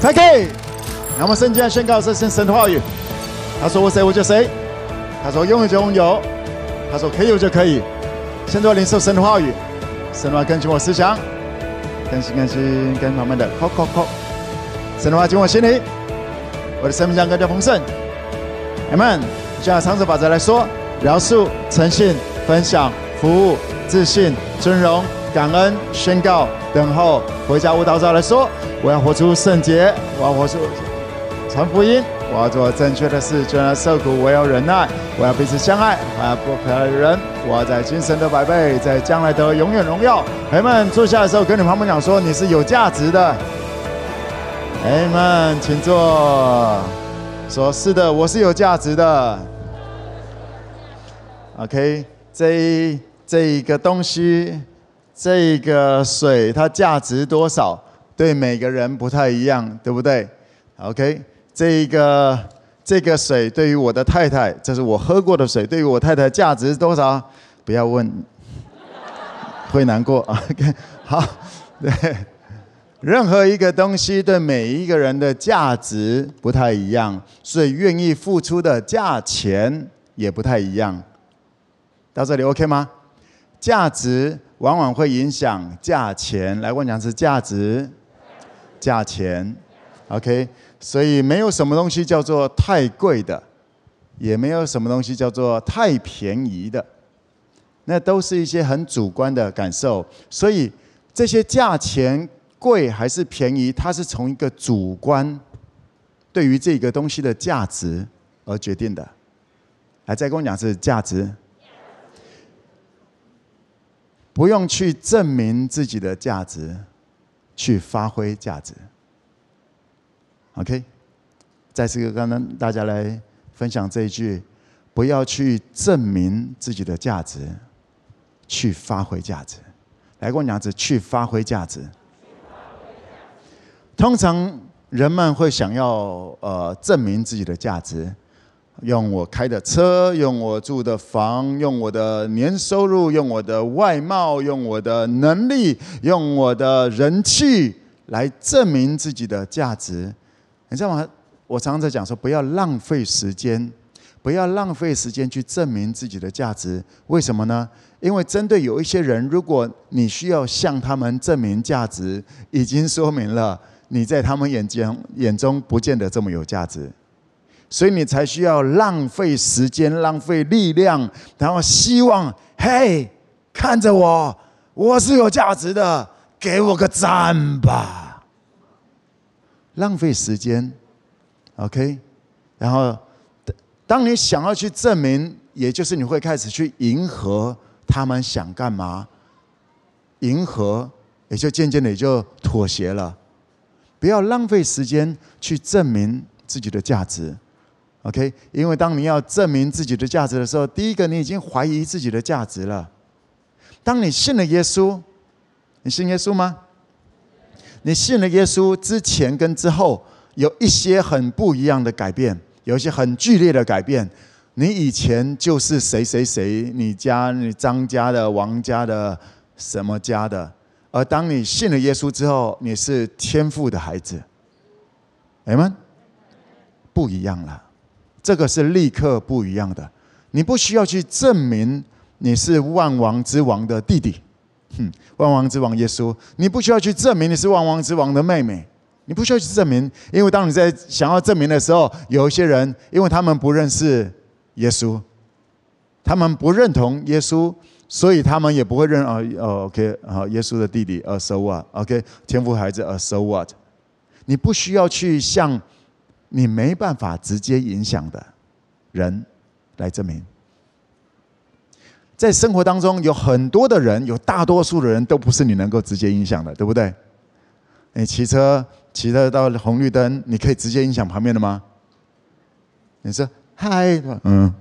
开开。那么圣经宣告这是神的话语。他说我谁我就谁。他说拥有就拥有。他说可以有就可以。现在领受神的话语，神的话更新我思想，更新更新更慢慢的，扣扣扣。神的话进我心里，我的生命将更加丰盛。阿门。就像长子法则来说，饶恕、诚信、分享、服务、自信、尊荣、感恩、宣告、等候、回家舞蹈照来说，我要活出圣洁，我要活出传福音，我要做正确的事，就算受苦，我要忍耐，我要彼此相爱，我要不可爱的人，我要在今生得百倍，在将来得永远荣耀。朋友们坐下的时候，跟你们旁边讲说，你是有价值的。朋友们，请坐。说是的，我是有价值的。OK，这这一个东西，这一个水，它价值多少？对每个人不太一样，对不对？OK，这一个这个水对于我的太太，这是我喝过的水，对于我太太价值是多少？不要问，会难过。OK，好，对。任何一个东西对每一个人的价值不太一样，所以愿意付出的价钱也不太一样。到这里 OK 吗？价值往往会影响价钱。来，我讲是价值、价钱。OK，所以没有什么东西叫做太贵的，也没有什么东西叫做太便宜的，那都是一些很主观的感受。所以这些价钱。贵还是便宜，它是从一个主观对于这个东西的价值而决定的。来，再跟我讲是价值，不用去证明自己的价值，去发挥价值。OK，再次跟刚刚大家来分享这一句：不要去证明自己的价值，去发挥价值。来，跟我讲子去发挥价值。通常人们会想要呃证明自己的价值，用我开的车，用我住的房，用我的年收入，用我的外貌，用我的能力，用我的人气来证明自己的价值。你知道吗？我常常在讲说，不要浪费时间，不要浪费时间去证明自己的价值。为什么呢？因为针对有一些人，如果你需要向他们证明价值，已经说明了。你在他们眼睛眼中不见得这么有价值，所以你才需要浪费时间、浪费力量，然后希望，嘿，看着我，我是有价值的，给我个赞吧。浪费时间，OK，然后当你想要去证明，也就是你会开始去迎合他们想干嘛，迎合，也就渐渐的也就妥协了。不要浪费时间去证明自己的价值，OK？因为当你要证明自己的价值的时候，第一个你已经怀疑自己的价值了。当你信了耶稣，你信耶稣吗？你信了耶稣之前跟之后有一些很不一样的改变，有一些很剧烈的改变。你以前就是谁谁谁，你家你张家的、王家的、什么家的。而当你信了耶稣之后，你是天父的孩子，哎们，不一样了，这个是立刻不一样的。你不需要去证明你是万王之王的弟弟，哼，万王之王耶稣，你不需要去证明你是万王之王的妹妹，你不需要去证明，因为当你在想要证明的时候，有一些人，因为他们不认识耶稣，他们不认同耶稣。所以他们也不会认啊哦，OK，好，耶稣的弟弟啊，so what？OK，天赋孩子啊，so what？你不需要去向你没办法直接影响的人来证明。在生活当中，有很多的人，有大多数的人都不是你能够直接影响的，对不对？你骑车骑车到红绿灯，你可以直接影响旁边的吗？你说嗨，嗯。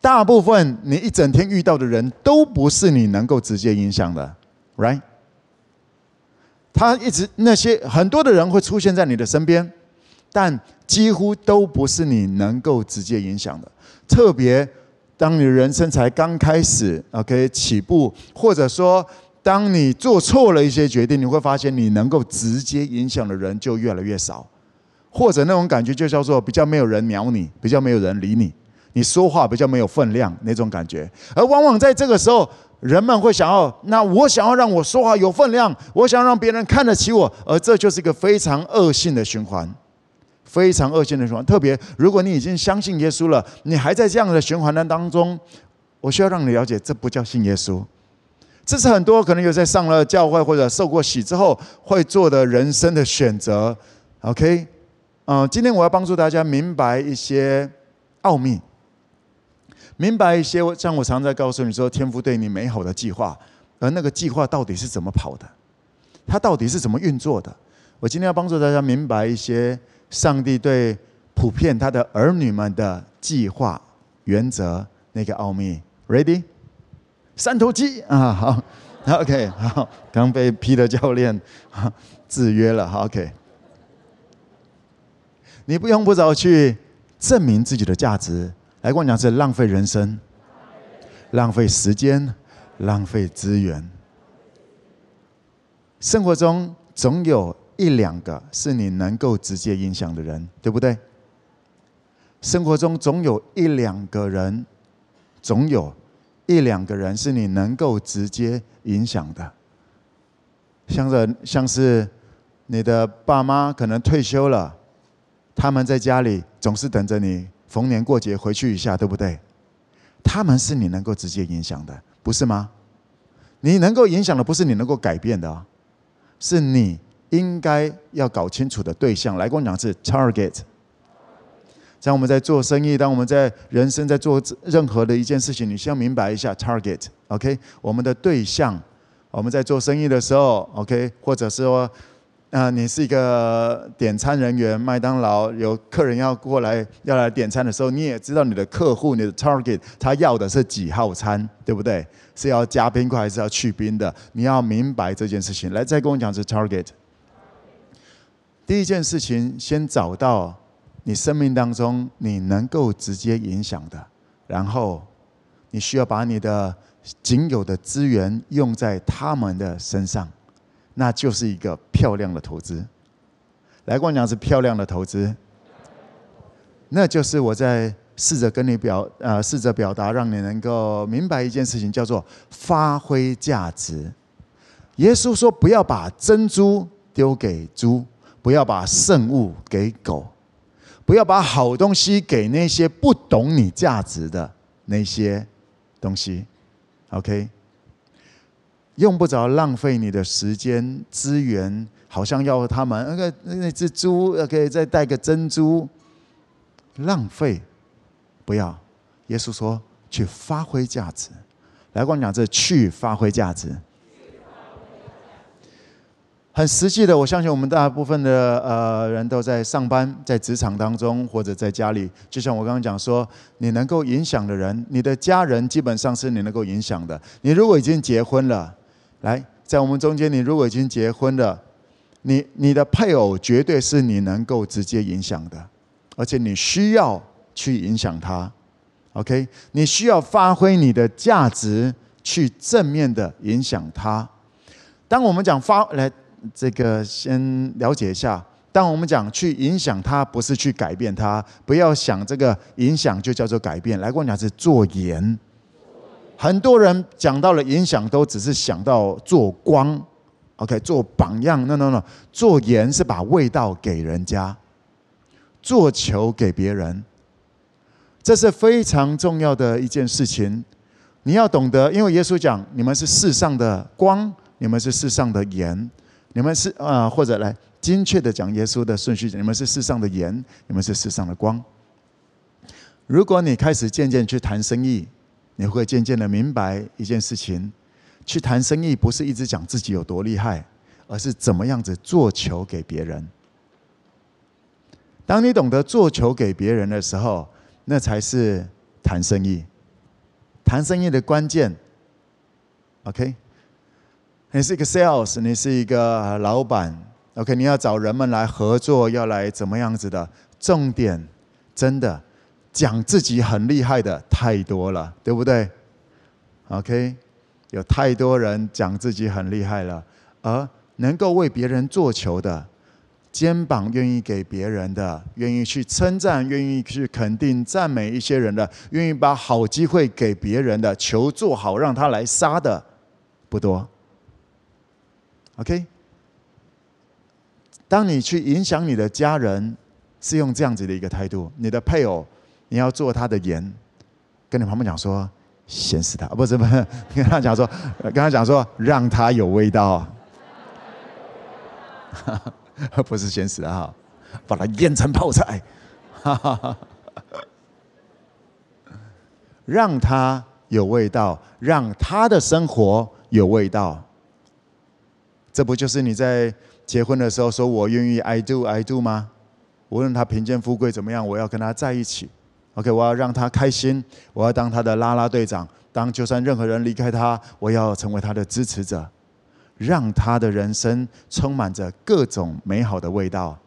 大部分你一整天遇到的人都不是你能够直接影响的，right？他一直那些很多的人会出现在你的身边，但几乎都不是你能够直接影响的。特别当你人生才刚开始，OK 起步，或者说当你做错了一些决定，你会发现你能够直接影响的人就越来越少，或者那种感觉就叫做比较没有人鸟你，比较没有人理你，你说话比较没有分量那种感觉。而往往在这个时候，人们会想要，那我想要让我说话有分量，我想要让别人看得起我，而这就是一个非常恶性的循环，非常恶性的循环。特别如果你已经相信耶稣了，你还在这样的循环的当中，我需要让你了解，这不叫信耶稣。这是很多可能有在上了教会或者受过洗之后会做的人生的选择，OK？嗯，今天我要帮助大家明白一些奥秘，明白一些像我常在告诉你说，天父对你美好的计划，而那个计划到底是怎么跑的，它到底是怎么运作的？我今天要帮助大家明白一些上帝对普遍他的儿女们的计划原则那个奥秘，Ready？三头肌啊，好，OK，好，刚被 P 的教练 制约了，好，OK。你不用不着去证明自己的价值，来跟我讲是浪费人生，浪费时间，浪费资源。生活中总有一两个是你能够直接影响的人，对不对？生活中总有一两个人，总有。一两个人是你能够直接影响的，像是像是你的爸妈可能退休了，他们在家里总是等着你逢年过节回去一下，对不对？他们是你能够直接影响的，不是吗？你能够影响的不是你能够改变的，是你应该要搞清楚的对象。来跟我讲是 target。像我们在做生意，当我们在人生在做任何的一件事情，你需要明白一下 target，OK？我们的对象，我们在做生意的时候，OK？或者是说，啊，你是一个点餐人员，麦当劳有客人要过来要来点餐的时候，你也知道你的客户，你的 target，他要的是几号餐，对不对？是要加冰块还是要去冰的？你要明白这件事情。来，再跟我讲是 target。第一件事情，先找到。你生命当中你能够直接影响的，然后你需要把你的仅有的资源用在他们的身上，那就是一个漂亮的投资。来跟我讲是漂亮的投资，那就是我在试着跟你表呃试着表达，让你能够明白一件事情，叫做发挥价值。耶稣说：“不要把珍珠丢给猪，不要把圣物给狗。”不要把好东西给那些不懂你价值的那些东西，OK？用不着浪费你的时间资源，好像要他们那个那只猪可以再带个珍珠，浪费，不要。耶稣说去发挥价值，来光讲这去发挥价值。很实际的，我相信我们大部分的呃人都在上班，在职场当中或者在家里。就像我刚刚讲说，你能够影响的人，你的家人基本上是你能够影响的。你如果已经结婚了，来，在我们中间，你如果已经结婚了，你你的配偶绝对是你能够直接影响的，而且你需要去影响他。OK，你需要发挥你的价值去正面的影响他。当我们讲发来。这个先了解一下。当我们讲去影响他，不是去改变他。不要想这个影响就叫做改变。来跟我讲是做盐。很多人讲到了影响，都只是想到做光，OK，做榜样。No No No，做盐是把味道给人家，做球给别人。这是非常重要的一件事情。你要懂得，因为耶稣讲，你们是世上的光，你们是世上的盐。你们是啊，或者来精确的讲耶稣的顺序，你们是世上的盐，你们是世上的光。如果你开始渐渐去谈生意，你会渐渐的明白一件事情：去谈生意不是一直讲自己有多厉害，而是怎么样子做球给别人。当你懂得做球给别人的时候，那才是谈生意。谈生意的关键，OK。你是一个 sales，你是一个老板，OK？你要找人们来合作，要来怎么样子的？重点真的讲自己很厉害的太多了，对不对？OK？有太多人讲自己很厉害了，而能够为别人做球的，肩膀愿意给别人的，愿意去称赞，愿意去肯定、赞美一些人的，愿意把好机会给别人的，球做好让他来杀的，不多。OK，当你去影响你的家人，是用这样子的一个态度，你的配偶，你要做他的盐，跟你旁边讲说，咸死他，不是不是，跟他讲说，跟他讲说，让他有味道，不是咸死他哈，把他腌成泡菜，让他有味道，让他的生活有味道。这不就是你在结婚的时候说我愿意 I do I do 吗？无论他贫贱富贵怎么样，我要跟他在一起。OK，我要让他开心，我要当他的啦啦队长。当就算任何人离开他，我要成为他的支持者，让他的人生充满着各种美好的味道。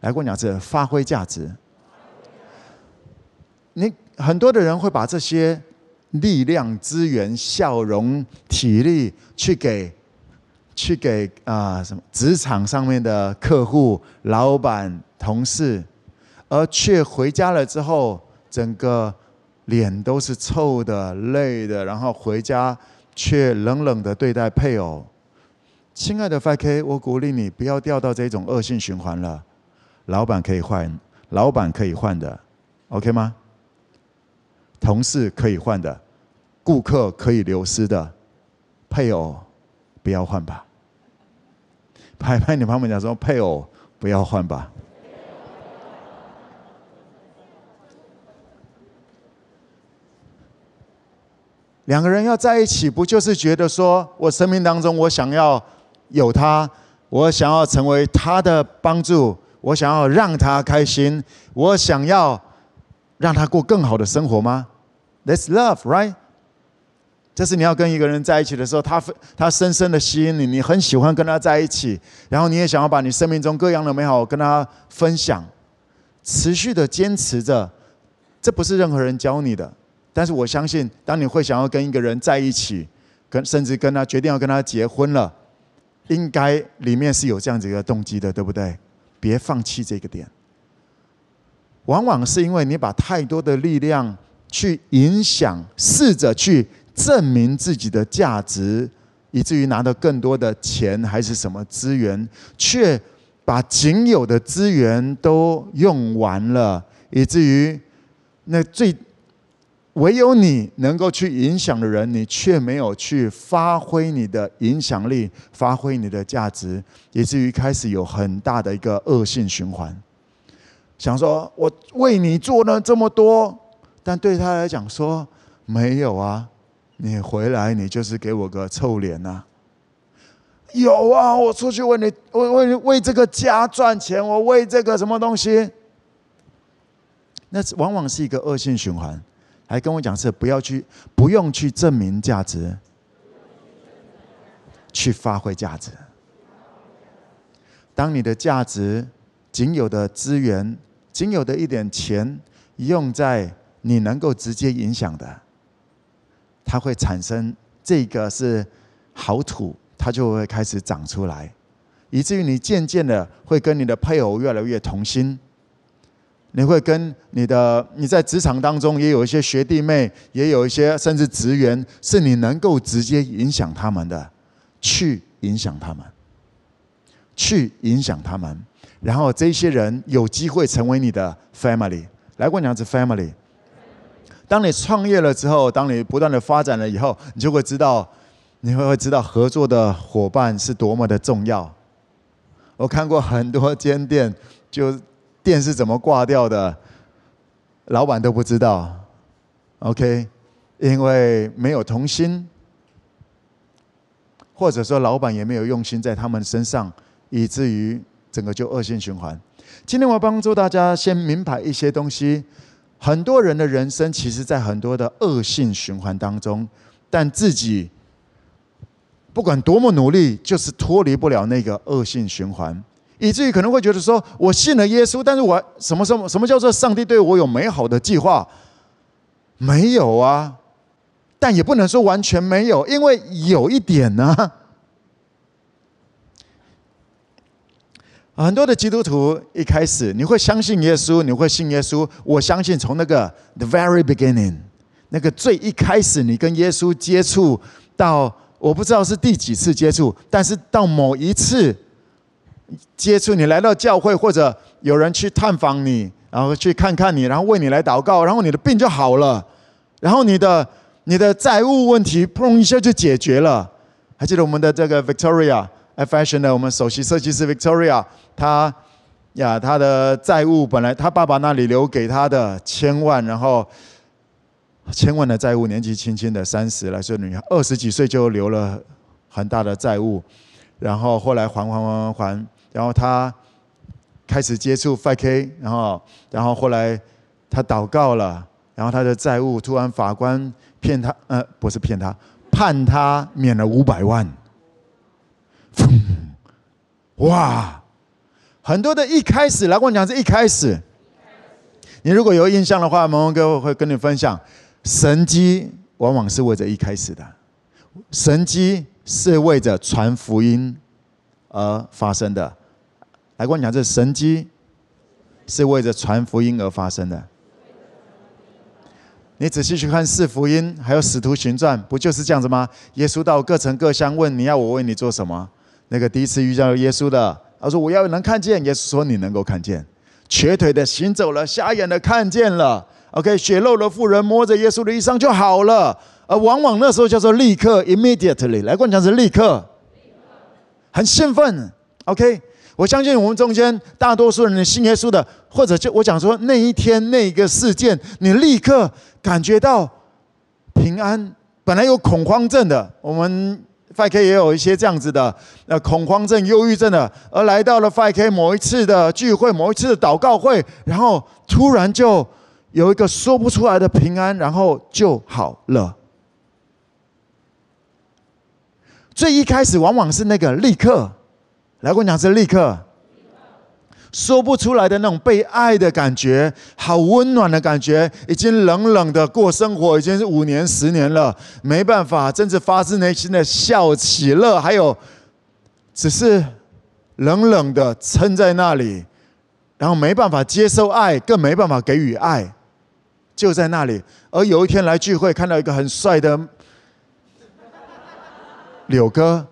来，跟我讲是发挥价值。你很多的人会把这些力量、资源、笑容、体力去给。去给啊、什么职场上面的客户、老板、同事，而却回家了之后，整个脸都是臭的、累的，然后回家却冷冷的对待配偶。亲爱的 5K，我鼓励你不要掉到这种恶性循环了。老板可以换，老板可以换的，OK 吗？同事可以换的，顾客可以流失的，配偶。不要换吧，拍拍你旁边讲说，配偶不要换吧。两个人要在一起，不就是觉得说我生命当中我想要有他，我想要成为他的帮助，我想要让他开心，我想要让他过更好的生活吗？That's love, right? 这是你要跟一个人在一起的时候，他他深深的吸引你，你很喜欢跟他在一起，然后你也想要把你生命中各样的美好跟他分享，持续的坚持着，这不是任何人教你的，但是我相信，当你会想要跟一个人在一起，跟甚至跟他决定要跟他结婚了，应该里面是有这样子一个动机的，对不对？别放弃这个点，往往是因为你把太多的力量去影响，试着去。证明自己的价值，以至于拿到更多的钱还是什么资源，却把仅有的资源都用完了，以至于那最唯有你能够去影响的人，你却没有去发挥你的影响力，发挥你的价值，以至于开始有很大的一个恶性循环。想说我为你做了这么多，但对他来讲说没有啊。你回来，你就是给我个臭脸呐！有啊，我出去为你，为为为这个家赚钱，我为这个什么东西？那往往是一个恶性循环。来跟我讲是不要去，不用去证明价值，去发挥价值。当你的价值仅有的资源，仅有的一点钱，用在你能够直接影响的。它会产生这个是好土，它就会开始长出来，以至于你渐渐的会跟你的配偶越来越同心。你会跟你的你在职场当中也有一些学弟妹，也有一些甚至职员，是你能够直接影响他们的，去影响他们，去影响他们，然后这些人有机会成为你的 family。来过娘子 family。当你创业了之后，当你不断的发展了以后，你就会知道，你会会知道合作的伙伴是多么的重要。我看过很多间店，就电是怎么挂掉的，老板都不知道。OK，因为没有同心，或者说老板也没有用心在他们身上，以至于整个就恶性循环。今天我帮助大家先明白一些东西。很多人的人生，其实，在很多的恶性循环当中，但自己不管多么努力，就是脱离不了那个恶性循环，以至于可能会觉得说：“我信了耶稣，但是我什么什么什么叫做上帝对我有美好的计划？没有啊！但也不能说完全没有，因为有一点呢。很多的基督徒一开始你会相信耶稣，你会信耶稣。我相信从那个 the very beginning，那个最一开始你跟耶稣接触到，我不知道是第几次接触，但是到某一次接触，你来到教会或者有人去探访你，然后去看看你，然后为你来祷告，然后你的病就好了，然后你的你的债务问题砰一下就解决了。还记得我们的这个 Victoria？Fashion 的我们首席设计师 Victoria，她呀，她的债务本来她爸爸那里留给她的千万，然后千万的债务，年纪轻轻的三十来岁女孩，二十几岁就留了很大的债务，然后后来还还还还，然后他开始接触 5K，然后然后后来他祷告了，然后他的债务突然法官骗他，呃，不是骗他，判他免了五百万。哇，很多的一开始来跟我讲是一开始。你如果有印象的话，蒙蒙哥会跟你分享，神迹往往是为着一开始的，神迹是为着传福音而发生的。来跟我讲，这神迹是为着传福音而发生的。你仔细去看四福音，还有使徒行传，不就是这样子吗？耶稣到各城各乡问：“你要我为你做什么？”那个第一次遇到耶稣的，他说：“我要能看见。”耶稣说：“你能够看见。”瘸腿的行走了，瞎眼的看见了。OK，血漏的妇人摸着耶稣的衣裳就好了。而往往那时候叫做立刻 （immediately）。来，跟我讲是立刻，很兴奋。OK，我相信我们中间大多数人信耶稣的，或者就我讲说那一天那个事件，你立刻感觉到平安。本来有恐慌症的，我们。5K 也有一些这样子的，呃，恐慌症、忧郁症的，而来到了 5K 某一次的聚会、某一次的祷告会，然后突然就有一个说不出来的平安，然后就好了。最一开始往往是那个立刻，来跟我讲是立刻。说不出来的那种被爱的感觉，好温暖的感觉，已经冷冷的过生活，已经是五年、十年了，没办法，真是发自内心的笑、喜乐，还有只是冷冷的撑在那里，然后没办法接受爱，更没办法给予爱，就在那里。而有一天来聚会，看到一个很帅的柳哥，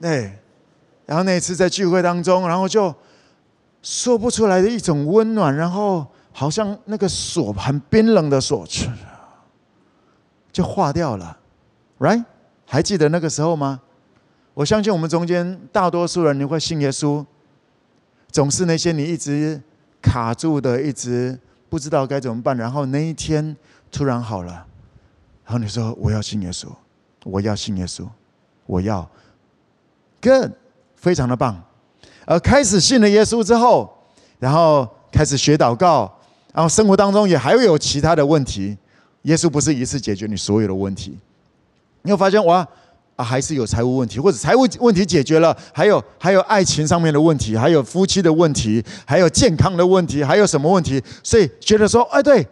对。然后那一次在聚会当中，然后就说不出来的一种温暖，然后好像那个锁很冰冷的锁，就化掉了，right？还记得那个时候吗？我相信我们中间大多数人你会信耶稣，总是那些你一直卡住的，一直不知道该怎么办，然后那一天突然好了，然后你说我要信耶稣，我要信耶稣，我要更。非常的棒，而开始信了耶稣之后，然后开始学祷告，然后生活当中也还会有其他的问题。耶稣不是一次解决你所有的问题，你会发现哇啊，还是有财务问题，或者财务问题解决了，还有还有爱情上面的问题，还有夫妻的问题，还有健康的问题，还有什么问题？所以觉得说，哎，对，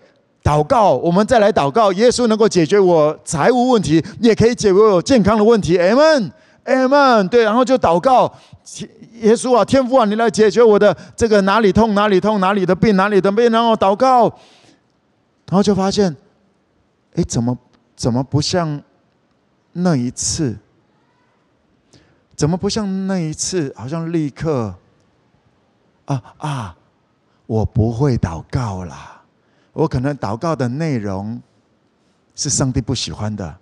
祷告，我们再来祷告，耶稣能够解决我财务问题，也可以解决我健康的问题。m。M 对，然后就祷告，耶稣啊，天父啊，你来解决我的这个哪里痛哪里痛哪里的病哪里的病，然后祷告，然后就发现，哎，怎么怎么不像那一次？怎么不像那一次？好像立刻，啊啊，我不会祷告啦，我可能祷告的内容是上帝不喜欢的，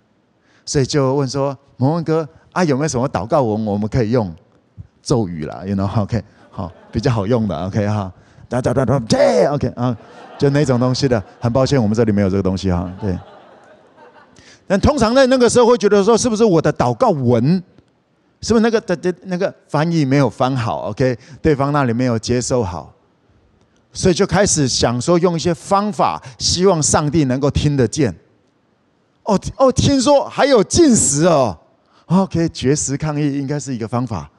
所以就问说，蒙恩哥。啊，有没有什么祷告文我们可以用咒语啦？You know，OK，好，比较好用的，OK 哈，哒哒哒哒，对，OK 啊，就那种东西的。很抱歉，我们这里没有这个东西哈。对。但通常在那个时候会觉得说，是不是我的祷告文，是不是那个的的那个翻译没有翻好？OK，对方那里没有接收好，所以就开始想说用一些方法，希望上帝能够听得见。哦哦，听说还有禁食哦。OK，绝食抗议应该是一个方法。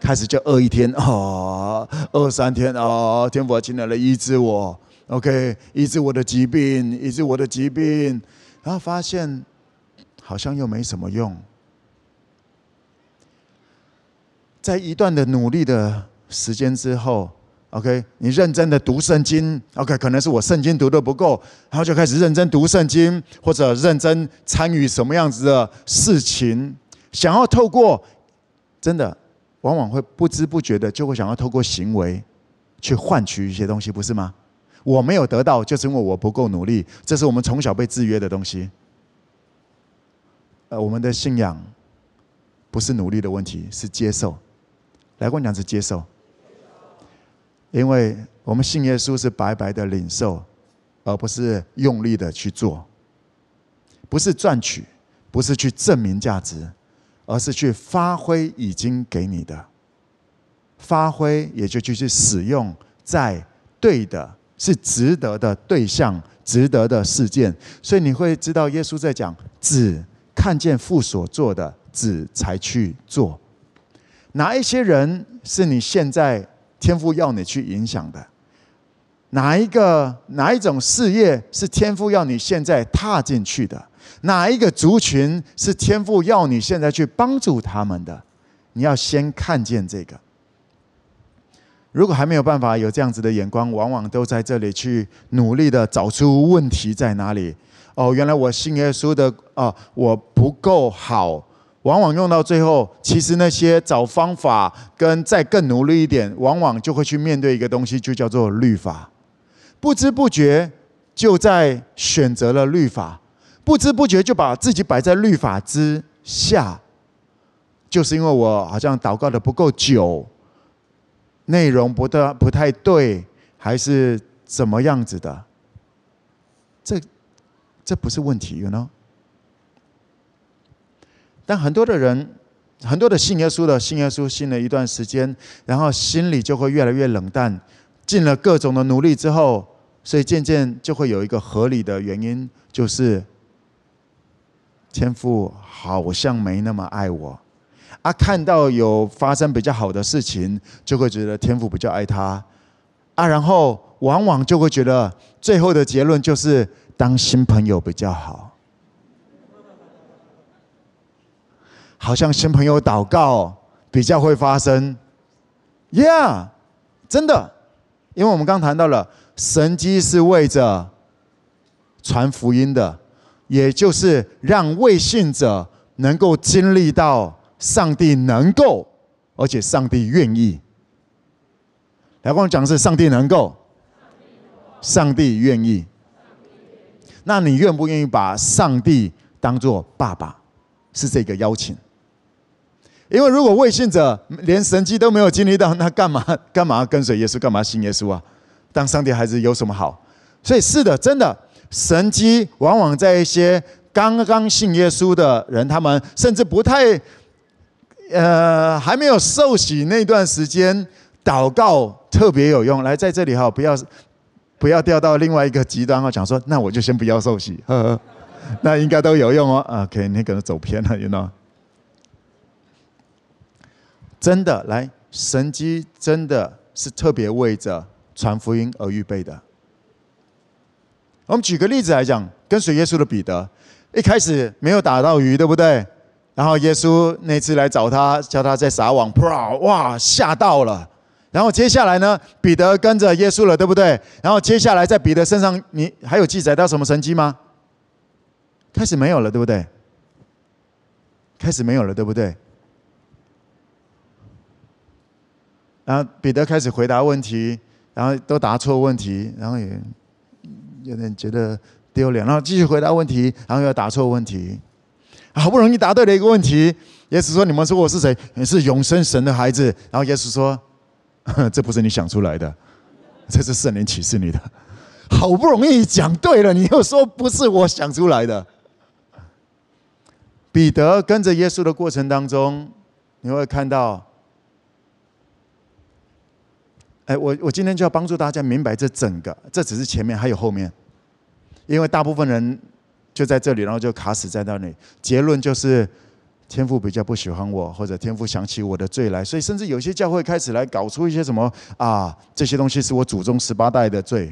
开始就饿一天哦，饿三天哦，天父亲来了医治我。，OK，医治我的疾病，医治我的疾病，然后发现好像又没什么用。在一段的努力的时间之后，OK，你认真的读圣经，OK，可能是我圣经读的不够，然后就开始认真读圣经，或者认真参与什么样子的事情，想要透过，真的，往往会不知不觉的就会想要透过行为去换取一些东西，不是吗？我没有得到，就是因为我不够努力，这是我们从小被制约的东西。呃，我们的信仰不是努力的问题，是接受。来，我讲是接受，因为我们信耶稣是白白的领受，而不是用力的去做，不是赚取，不是去证明价值，而是去发挥已经给你的，发挥也就去使用在对的，是值得的对象，值得的事件，所以你会知道耶稣在讲，只看见父所做的，只才去做。哪一些人是你现在天父要你去影响的？哪一个哪一种事业是天父要你现在踏进去的？哪一个族群是天父要你现在去帮助他们的？你要先看见这个。如果还没有办法有这样子的眼光，往往都在这里去努力的找出问题在哪里。哦，原来我信耶稣的哦，我不够好。往往用到最后，其实那些找方法跟再更努力一点，往往就会去面对一个东西，就叫做律法。不知不觉就在选择了律法，不知不觉就把自己摆在律法之下，就是因为我好像祷告的不够久，内容不太不太对，还是怎么样子的？这这不是问题，you know？但很多的人，很多的信耶稣的信耶稣信了一段时间，然后心里就会越来越冷淡。尽了各种的努力之后，所以渐渐就会有一个合理的原因，就是天父好像没那么爱我。啊，看到有发生比较好的事情，就会觉得天父比较爱他。啊，然后往往就会觉得最后的结论就是当新朋友比较好。好像新朋友祷告比较会发生，Yeah，真的，因为我们刚谈到了神迹是为着传福音的，也就是让未信者能够经历到上帝能够，而且上帝愿意。来，跟我讲是上帝能够，上帝愿意。那你愿不愿意把上帝当作爸爸？是这个邀请。因为如果未信者连神迹都没有经历到，那干嘛 干嘛跟随耶稣？干嘛信耶稣啊？当上帝孩子有什么好？所以是的，真的神迹往往在一些刚刚信耶稣的人，他们甚至不太呃还没有受洗那段时间，祷告特别有用。来，在这里哈，不要不要掉到另外一个极端哈，讲说那我就先不要受洗，呵呵，那应该都有用哦。OK，你可能走偏了，you know。真的来，神迹真的是特别为着传福音而预备的。我们举个例子来讲，跟随耶稣的彼得，一开始没有打到鱼，对不对？然后耶稣那次来找他，叫他在撒网，啪，哇，吓到了。然后接下来呢，彼得跟着耶稣了，对不对？然后接下来在彼得身上，你还有记载到什么神迹吗？开始没有了，对不对？开始没有了，对不对？然后彼得开始回答问题，然后都答错问题，然后也有点觉得丢脸，然后继续回答问题，然后又答错问题，好不容易答对了一个问题，耶稣说：“你们说我是谁？你是永生神的孩子。”然后耶稣说：“ 这不是你想出来的，这是圣灵启示你的。”好不容易讲对了，你又说不是我想出来的。彼得跟着耶稣的过程当中，你会看到。哎，我我今天就要帮助大家明白这整个，这只是前面，还有后面，因为大部分人就在这里，然后就卡死在那里。结论就是天父比较不喜欢我，或者天父想起我的罪来，所以甚至有些教会开始来搞出一些什么啊，这些东西是我祖宗十八代的罪，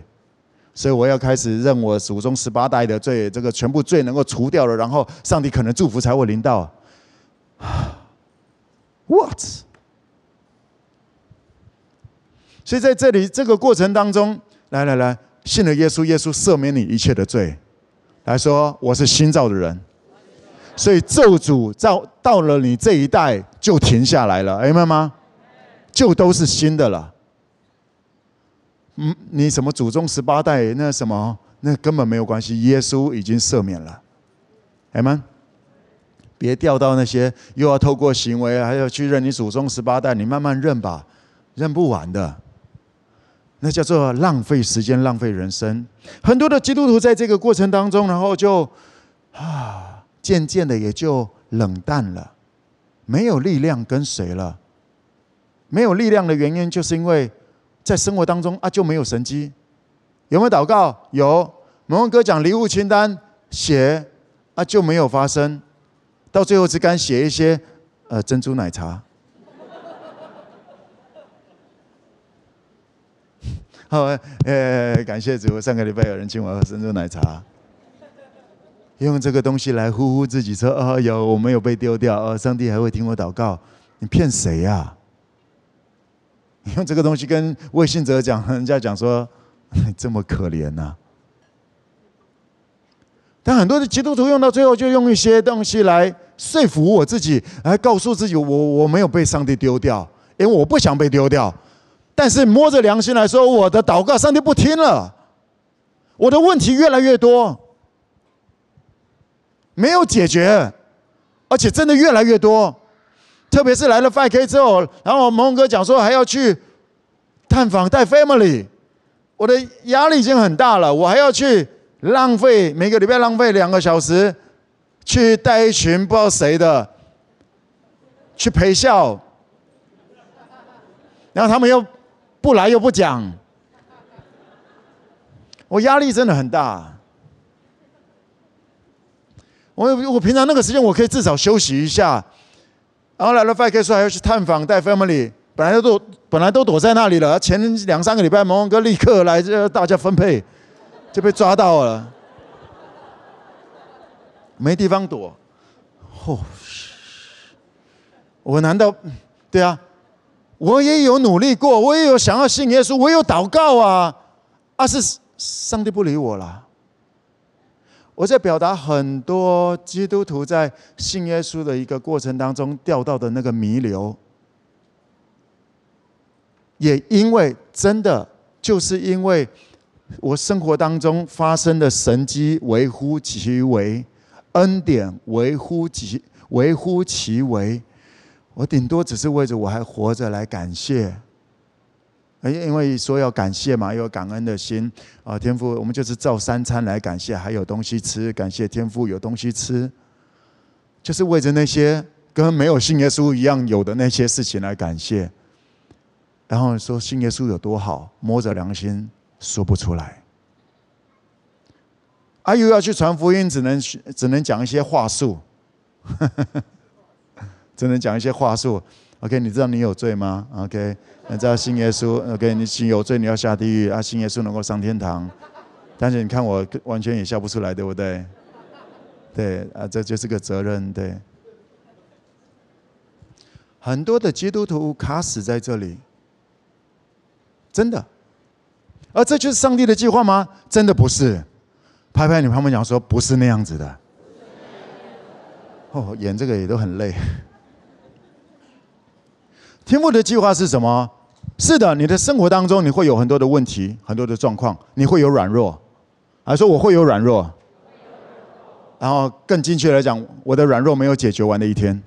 所以我要开始认我祖宗十八代的罪，这个全部罪能够除掉了，然后上帝可能祝福才会临到。What？所以在这里这个过程当中，来来来，信了耶稣，耶稣赦免你一切的罪，来说我是新造的人。所以咒诅到到了你这一代就停下来了，明白吗？就都是新的了。嗯，你什么祖宗十八代那什么那根本没有关系，耶稣已经赦免了，明白吗？别掉到那些又要透过行为还要去认你祖宗十八代，你慢慢认吧，认不完的，那叫做浪费时间，浪费人生。很多的基督徒在这个过程当中，然后就啊。渐渐的也就冷淡了，没有力量跟随了。没有力量的原因，就是因为在生活当中啊就没有神迹。有没有祷告？有。蒙文哥讲礼物清单写啊就没有发生，到最后只敢写一些呃珍珠奶茶。好，呃，感谢主，上个礼拜有人请我喝珍珠奶茶。用这个东西来呼呼自己说：“哦，有我没有被丢掉哦，上帝还会听我祷告。”你骗谁呀？你用这个东西跟魏信哲讲，人家讲说：“你 这么可怜呐。”但很多的基督徒用到最后，就用一些东西来说服我自己，来告诉自己：“我我没有被上帝丢掉，因为我不想被丢掉。”但是摸着良心来说，我的祷告上帝不听了，我的问题越来越多。没有解决，而且真的越来越多，特别是来了 5K 之后，然后蒙哥讲说还要去探访带 family，我的压力已经很大了，我还要去浪费每个礼拜浪费两个小时去带一群不知道谁的去陪笑，然后他们又不来又不讲，我压力真的很大。我我平常那个时间我可以至少休息一下，然后来了 5K 说还要去探访带 family，本来都本来都躲在那里了，前两三个礼拜蒙蒙哥立刻来这大家分配，就被抓到了，没地方躲，哦，我难道对啊？我也有努力过，我也有想要信耶稣，我有祷告啊，啊是上帝不理我了。我在表达很多基督徒在信耶稣的一个过程当中掉到的那个弥留，也因为真的就是因为我生活当中发生的神迹微乎其微，恩典微乎其微乎其微，我顶多只是为着我还活着来感谢。因为说要感谢嘛，有感恩的心啊，天父，我们就是照三餐来感谢，还有东西吃，感谢天父有东西吃，就是为着那些跟没有信耶稣一样有的那些事情来感谢。然后说信耶稣有多好，摸着良心说不出来。阿尤要去传福音，只能只能讲一些话术，只能讲一些话术。OK，你知道你有罪吗？OK。你知道信耶稣，OK？你信有罪，你要下地狱啊！信耶稣能够上天堂，但是你看我完全也笑不出来，对不对？对啊，这就是个责任，对。很多的基督徒卡死在这里，真的。而这就是上帝的计划吗？真的不是。拍拍你旁边讲说，不是那样子的。哦，演这个也都很累。天赋的计划是什么？是的，你的生活当中你会有很多的问题，很多的状况，你会有软弱，还说我会有软弱，然后更精确来讲，我的软弱没有解决完的一天。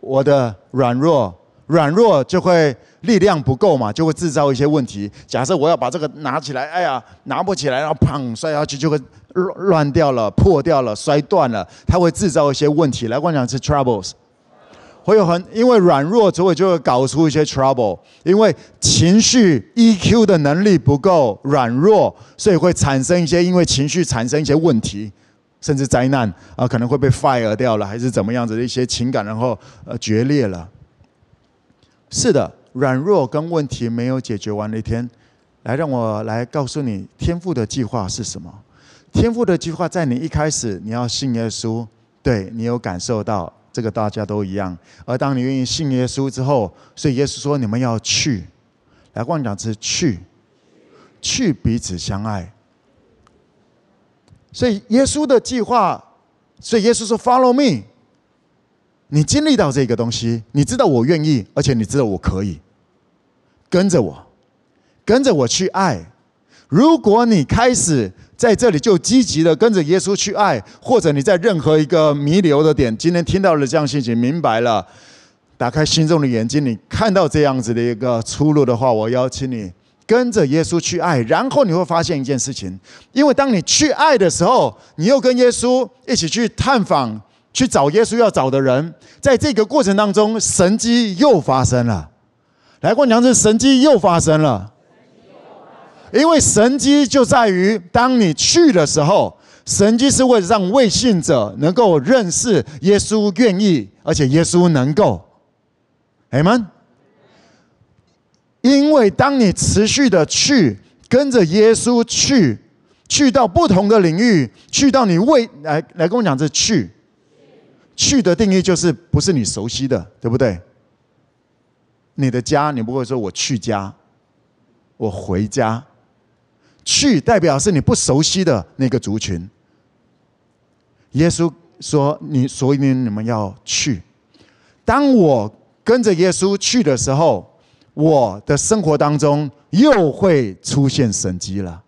我的软弱，软弱就会力量不够嘛，就会制造一些问题。假设我要把这个拿起来，哎呀，拿不起来，然后砰摔下去，就会乱乱掉了、破掉了、摔断了，它会制造一些问题。来，我讲是 troubles。会有很，因为软弱，所以就会搞出一些 trouble。因为情绪 EQ 的能力不够软弱，所以会产生一些，因为情绪产生一些问题，甚至灾难啊，可能会被 fire 掉了，还是怎么样子的一些情感，然后呃决裂了。是的，软弱跟问题没有解决完的一天，来，让我来告诉你，天赋的计划是什么？天赋的计划在你一开始，你要信耶稣，对你有感受到这个，大家都一样。而当你愿意信耶稣之后，所以耶稣说你们要去，来，跟我讲是去，去彼此相爱。所以耶稣的计划，所以耶稣说 “Follow me”。你经历到这个东西，你知道我愿意，而且你知道我可以跟着我。跟着我去爱。如果你开始在这里就积极的跟着耶稣去爱，或者你在任何一个弥留的点，今天听到了这样信息，明白了，打开心中的眼睛，你看到这样子的一个出路的话，我邀请你跟着耶稣去爱。然后你会发现一件事情，因为当你去爱的时候，你又跟耶稣一起去探访，去找耶稣要找的人，在这个过程当中，神迹又发生了。来，过娘这神迹又发生了。因为神迹就在于，当你去的时候，神迹是为了让未信者能够认识耶稣，愿意，而且耶稣能够，阿们。因为当你持续的去跟着耶稣去，去到不同的领域，去到你未来来跟我讲这去，去的定义就是不是你熟悉的，对不对？你的家，你不会说我去家，我回家。去代表是你不熟悉的那个族群。耶稣说：“你所以你们要去。当我跟着耶稣去的时候，我的生活当中又会出现神迹了。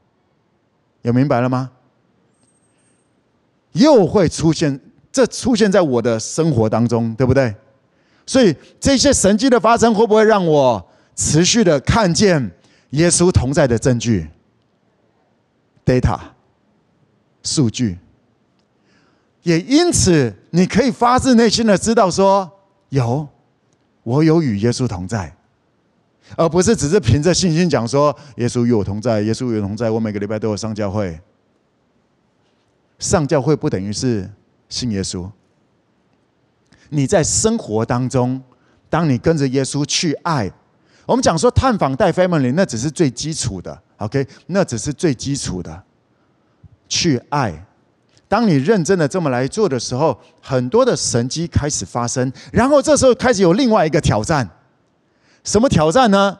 有明白了吗？又会出现，这出现在我的生活当中，对不对？所以这些神迹的发生，会不会让我持续的看见耶稣同在的证据？” Data 数据，也因此你可以发自内心的知道说，有我有与耶稣同在，而不是只是凭着信心讲说耶稣与我同在，耶稣与我同在。我每个礼拜都有上教会，上教会不等于是信耶稣。你在生活当中，当你跟着耶稣去爱，我们讲说探访带 family，那只是最基础的。OK，那只是最基础的，去爱。当你认真的这么来做的时候，很多的神迹开始发生。然后这时候开始有另外一个挑战，什么挑战呢？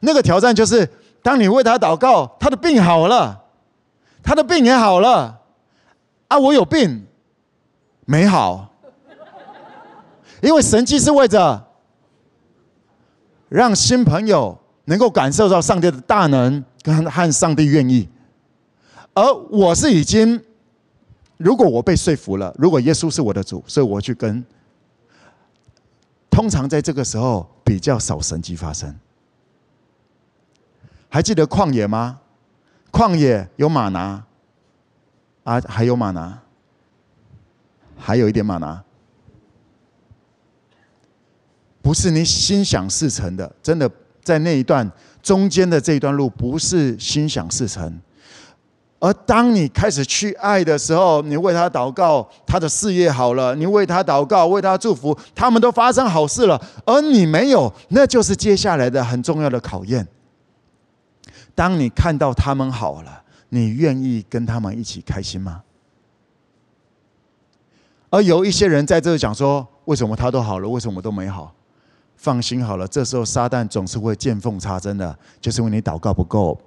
那个挑战就是，当你为他祷告，他的病好了，他的病也好了，啊，我有病没好，因为神迹是为着让新朋友能够感受到上帝的大能。跟和上帝愿意，而我是已经，如果我被说服了，如果耶稣是我的主，所以我去跟。通常在这个时候比较少神迹发生。还记得旷野吗？旷野有吗哪，啊，还有吗哪，还有一点吗哪，不是你心想事成的，真的在那一段。中间的这一段路不是心想事成，而当你开始去爱的时候，你为他祷告，他的事业好了；你为他祷告，为他祝福，他们都发生好事了，而你没有，那就是接下来的很重要的考验。当你看到他们好了，你愿意跟他们一起开心吗？而有一些人在这里讲说：为什么他都好了，为什么都没好？放心好了，这时候撒旦总是会见缝插针的，就是因为你祷告不够，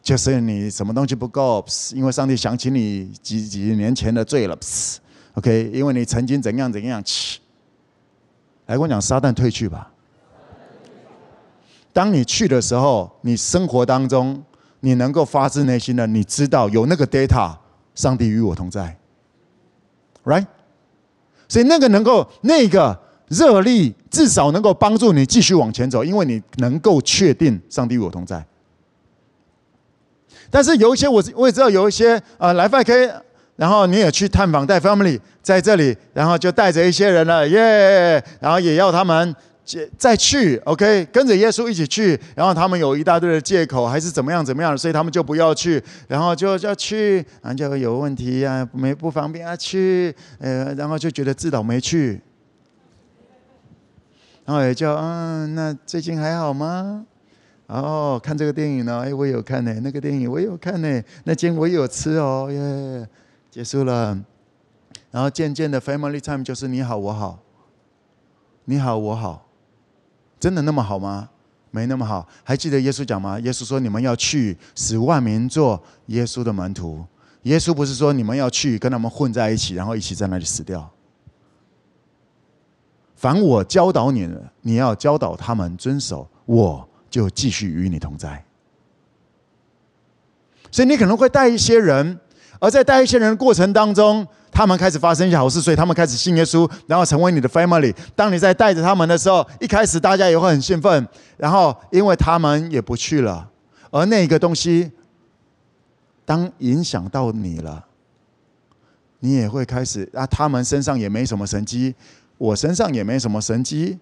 就是你什么东西不够，因为上帝想起你几几年前的罪了，OK，因为你曾经怎样怎样，来跟我讲，撒旦退去吧。当你去的时候，你生活当中你能够发自内心的，你知道有那个 data，上帝与我同在，right？所以那个能够那个。热力至少能够帮助你继续往前走，因为你能够确定上帝与我同在。但是有一些我我也知道有一些呃来 5K，然后你也去探访带 family 在这里，然后就带着一些人了耶，然后也要他们再去 OK 跟着耶稣一起去，然后他们有一大堆的借口还是怎么样怎么样，所以他们就不要去，然后就要去，然后就有问题啊，没不方便啊去，呃，然后就觉得自导没趣。然后也就嗯，那最近还好吗哦，看这个电影呢，哎，我有看呢，那个电影我有看呢，那间我有吃哦，耶，结束了。然后渐渐的，family time 就是你好我好，你好我好，真的那么好吗？没那么好。还记得耶稣讲吗？耶稣说：“你们要去，使万民做耶稣的门徒。”耶稣不是说你们要去跟他们混在一起，然后一起在那里死掉。凡我教导你的，你要教导他们遵守，我就继续与你同在。所以你可能会带一些人，而在带一些人的过程当中，他们开始发生一些好事，所以他们开始信耶稣，然后成为你的 family。当你在带着他们的时候，一开始大家也会很兴奋，然后因为他们也不去了，而那个东西当影响到你了，你也会开始啊，他们身上也没什么神迹。我身上也没什么神机，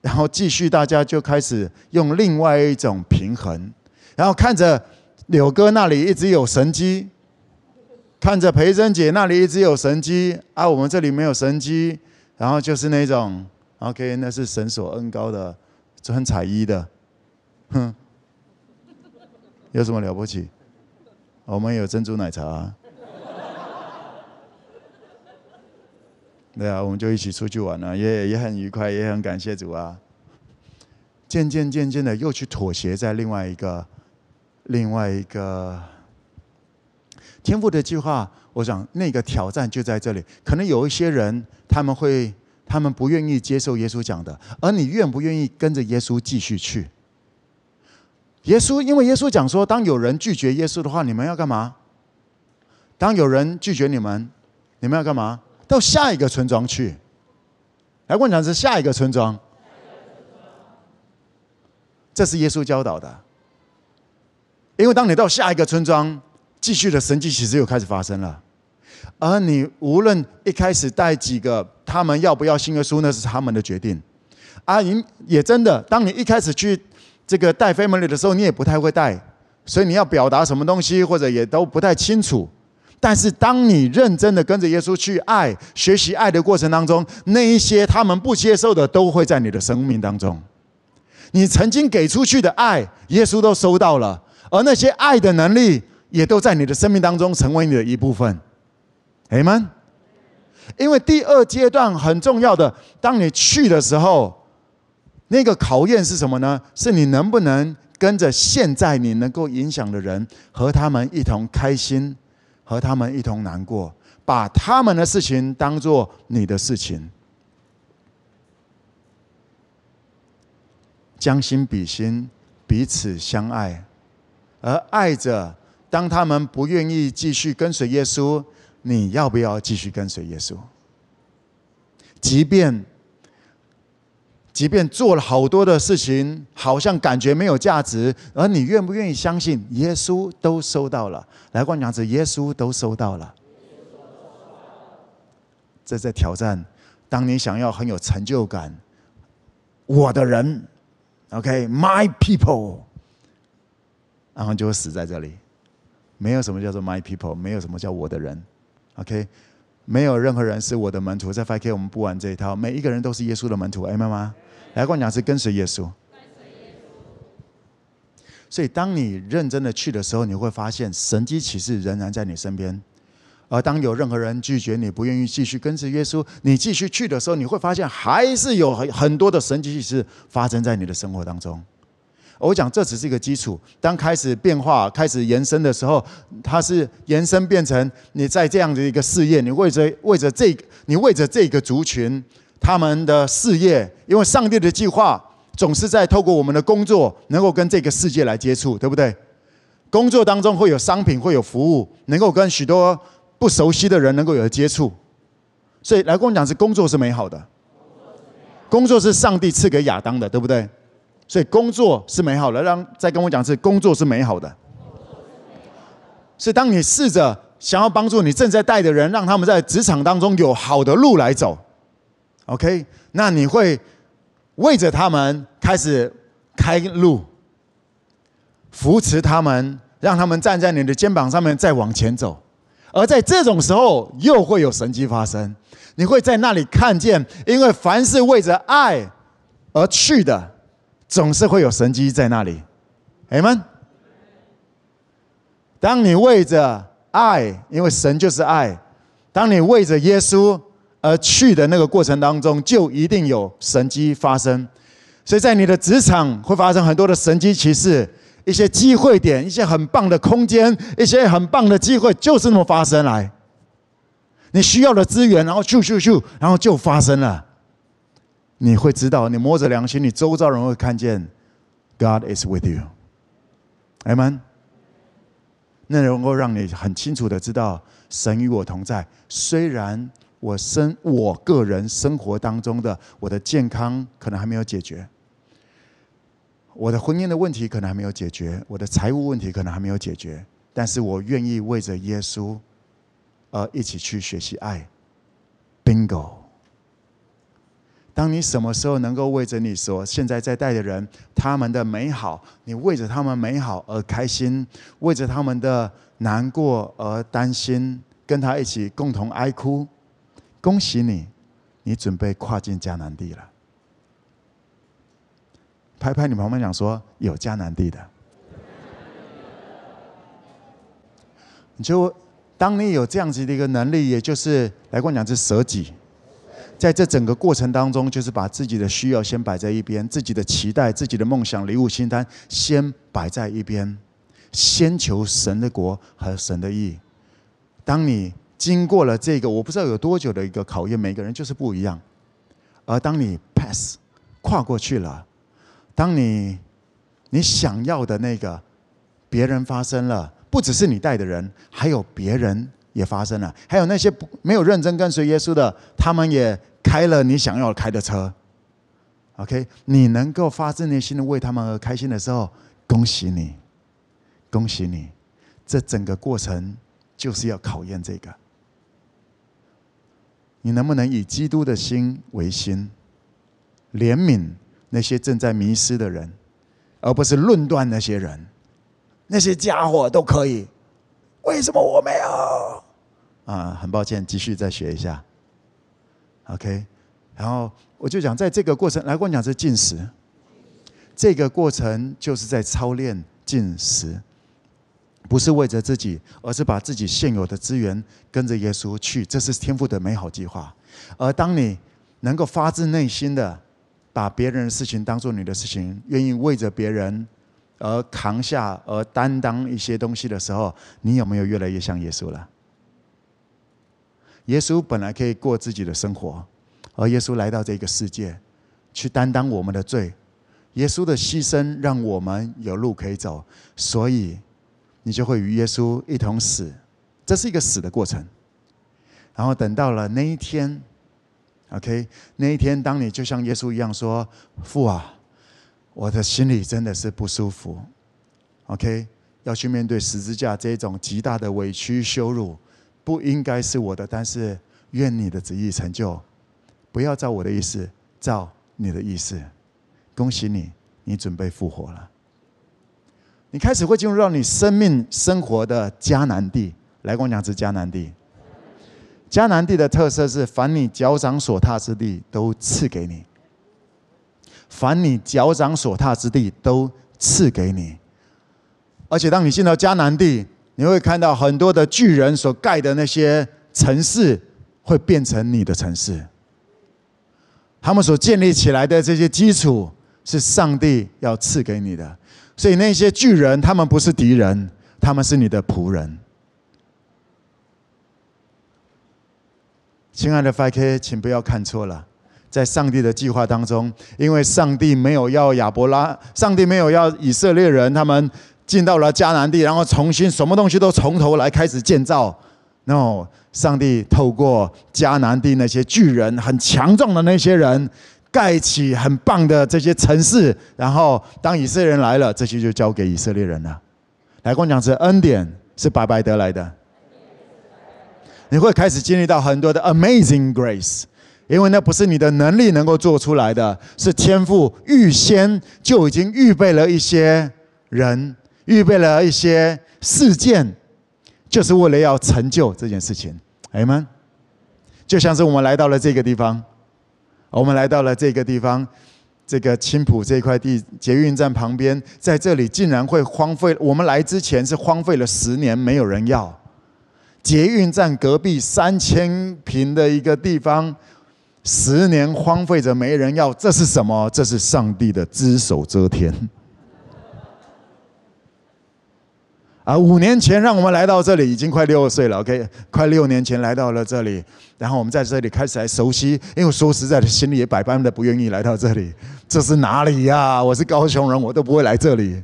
然后继续，大家就开始用另外一种平衡，然后看着柳哥那里一直有神机，看着培珍姐那里一直有神机，啊，我们这里没有神机，然后就是那种，OK，那是神所恩高的穿彩衣的，哼，有什么了不起？我们有珍珠奶茶。对啊，我们就一起出去玩了，也也很愉快，也很感谢主啊。渐渐渐渐的，又去妥协在另外一个另外一个天赋的计划。我想那个挑战就在这里。可能有一些人他们会，他们不愿意接受耶稣讲的，而你愿不愿意跟着耶稣继续去？耶稣，因为耶稣讲说，当有人拒绝耶稣的话，你们要干嘛？当有人拒绝你们，你们要干嘛？到下一个村庄去，来，问讲是下一个村庄，这是耶稣教导的。因为当你到下一个村庄，继续的神迹其实又开始发生了。而你无论一开始带几个，他们要不要信耶稣，那是他们的决定。阿银也真的，当你一开始去这个带 family 的时候，你也不太会带，所以你要表达什么东西，或者也都不太清楚。但是，当你认真的跟着耶稣去爱、学习爱的过程当中，那一些他们不接受的，都会在你的生命当中。你曾经给出去的爱，耶稣都收到了，而那些爱的能力，也都在你的生命当中成为你的一部分。a m n。因为第二阶段很重要的，当你去的时候，那个考验是什么呢？是你能不能跟着现在你能够影响的人，和他们一同开心。和他们一同难过，把他们的事情当做你的事情，将心比心，彼此相爱，而爱着。当他们不愿意继续跟随耶稣，你要不要继续跟随耶稣？即便即便做了好多的事情，好像感觉没有价值，而你愿不愿意相信耶稣都收到了？来，观众讲，耶稣都收到了。这在挑战，当你想要很有成就感，我的人，OK，my people，然后就会死在这里。没有什么叫做 my people，没有什么叫我的人，OK，没有任何人是我的门徒。在 5K 我们不玩这一套，每一个人都是耶稣的门徒，哎，妈妈。来，跟我讲是跟随耶稣。所以，当你认真的去的时候，你会发现神迹奇事仍然在你身边。而当有任何人拒绝你，不愿意继续跟随耶稣，你继续去的时候，你会发现还是有很很多的神迹奇事发生在你的生活当中。我讲这只是一个基础，当开始变化、开始延伸的时候，它是延伸变成你在这样的一个事业，你为着为着这个，你为着这个族群。他们的事业，因为上帝的计划总是在透过我们的工作，能够跟这个世界来接触，对不对？工作当中会有商品，会有服务，能够跟许多不熟悉的人能够有接触。所以来跟我讲，是工作是美好的，工作是上帝赐给亚当的，对不对？所以工作是美好的。让再跟我讲，是工作是美好的。是当你试着想要帮助你正在带的人，让他们在职场当中有好的路来走。OK，那你会为着他们开始开路，扶持他们，让他们站在你的肩膀上面再往前走。而在这种时候，又会有神迹发生。你会在那里看见，因为凡是为着爱而去的，总是会有神迹在那里。Amen。当你为着爱，因为神就是爱，当你为着耶稣而去的那个过程当中，就一定有神迹发生。所以在你的职场会发生很多的神迹奇事，一些机会点，一些很棒的空间，一些很棒的机会，就是那么发生来。你需要的资源，然后咻咻咻，然后就发生了。你会知道，你摸着良心，你周遭人会看见，God is with you，Amen。那能够让你很清楚的知道，神与我同在。虽然我生我个人生活当中的我的健康可能还没有解决，我的婚姻的问题可能还没有解决，我的财务问题可能还没有解决，但是我愿意为着耶稣。而一起去学习爱，Bingo。当你什么时候能够为着你说现在在带的人，他们的美好，你为着他们美好而开心，为着他们的难过而担心，跟他一起共同哀哭，恭喜你，你准备跨进迦南地了。拍拍你旁边讲说，有迦南地的，你就。当你有这样子的一个能力，也就是来跟我讲是舍己，在这整个过程当中，就是把自己的需要先摆在一边，自己的期待、自己的梦想、礼物清单先摆在一边，先求神的国和神的意。当你经过了这个，我不知道有多久的一个考验，每个人就是不一样。而当你 pass 跨过去了，当你你想要的那个别人发生了。不只是你带的人，还有别人也发生了，还有那些不没有认真跟随耶稣的，他们也开了你想要开的车。OK，你能够发自内心的为他们而开心的时候，恭喜你，恭喜你！这整个过程就是要考验这个，你能不能以基督的心为心，怜悯那些正在迷失的人，而不是论断那些人。那些家伙都可以，为什么我没有？啊，很抱歉，继续再学一下。OK，然后我就讲，在这个过程，来跟我讲是进食。这个过程就是在操练进食，不是为着自己，而是把自己现有的资源跟着耶稣去，这是天父的美好计划。而当你能够发自内心的把别人的事情当做你的事情，愿意为着别人。而扛下、而担当一些东西的时候，你有没有越来越像耶稣了？耶稣本来可以过自己的生活，而耶稣来到这个世界，去担当我们的罪。耶稣的牺牲让我们有路可以走，所以你就会与耶稣一同死。这是一个死的过程。然后等到了那一天，OK，那一天，当你就像耶稣一样说：“父啊。”我的心里真的是不舒服，OK，要去面对十字架这种极大的委屈羞辱，不应该是我的，但是愿你的旨意成就，不要照我的意思，照你的意思。恭喜你，你准备复活了，你开始会进入到你生命生活的迦南地。来跟我讲，是迦南地。迦南地的特色是，凡你脚掌所踏之地，都赐给你。凡你脚掌所踏之地，都赐给你。而且，当你进到迦南地，你会看到很多的巨人所盖的那些城市，会变成你的城市。他们所建立起来的这些基础，是上帝要赐给你的。所以，那些巨人，他们不是敌人，他们是你的仆人。亲爱的 FK，请不要看错了。在上帝的计划当中，因为上帝没有要亚伯拉，上帝没有要以色列人他们进到了迦南地，然后重新什么东西都从头来开始建造。No，上帝透过迦南地那些巨人，很强壮的那些人，盖起很棒的这些城市，然后当以色列人来了，这些就交给以色列人了。来跟我讲，这恩典是白白得来的，你会开始经历到很多的 amazing grace。因为那不是你的能力能够做出来的，是天父预先就已经预备了一些人，预备了一些事件，就是为了要成就这件事情。阿们，就像是我们来到了这个地方，我们来到了这个地方，这个青浦这块地捷运站旁边，在这里竟然会荒废。我们来之前是荒废了十年，没有人要。捷运站隔壁三千平的一个地方，十年荒废着没人要，这是什么？这是上帝的只手遮天。啊，五年前让我们来到这里，已经快六岁了。OK，快六年前来到了这里，然后我们在这里开始来熟悉。因为说实在的，心里也百般的不愿意来到这里。这是哪里呀？我是高雄人，我都不会来这里。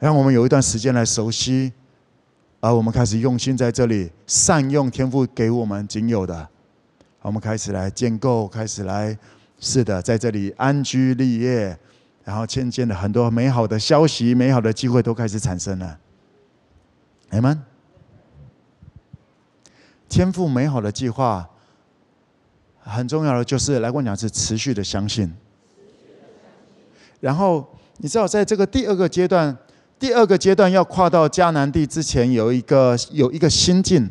让我们有一段时间来熟悉，而我们开始用心在这里善用天赋给我们仅有的。我们开始来建构，开始来，是的，在这里安居立业。然后渐渐的，很多美好的消息、美好的机会都开始产生了。阿们，天赋美好的计划，很重要的就是来跟我讲是持续的相信。然后你知道，在这个第二个阶段，第二个阶段要跨到迦南地之前，有一个有一个心境。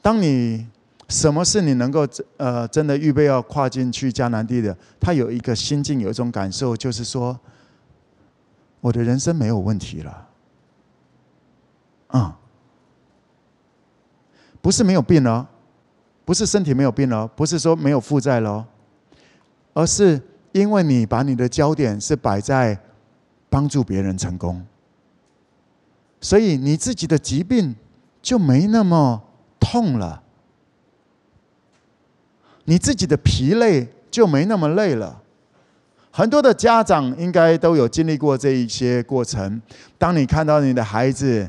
当你什么是你能够呃真的预备要跨进去迦南地的？他有一个心境，有一种感受，就是说，我的人生没有问题了，啊、嗯，不是没有病了，不是身体没有病了，不是说没有负债了，而是因为你把你的焦点是摆在帮助别人成功，所以你自己的疾病就没那么痛了。你自己的疲累就没那么累了。很多的家长应该都有经历过这一些过程。当你看到你的孩子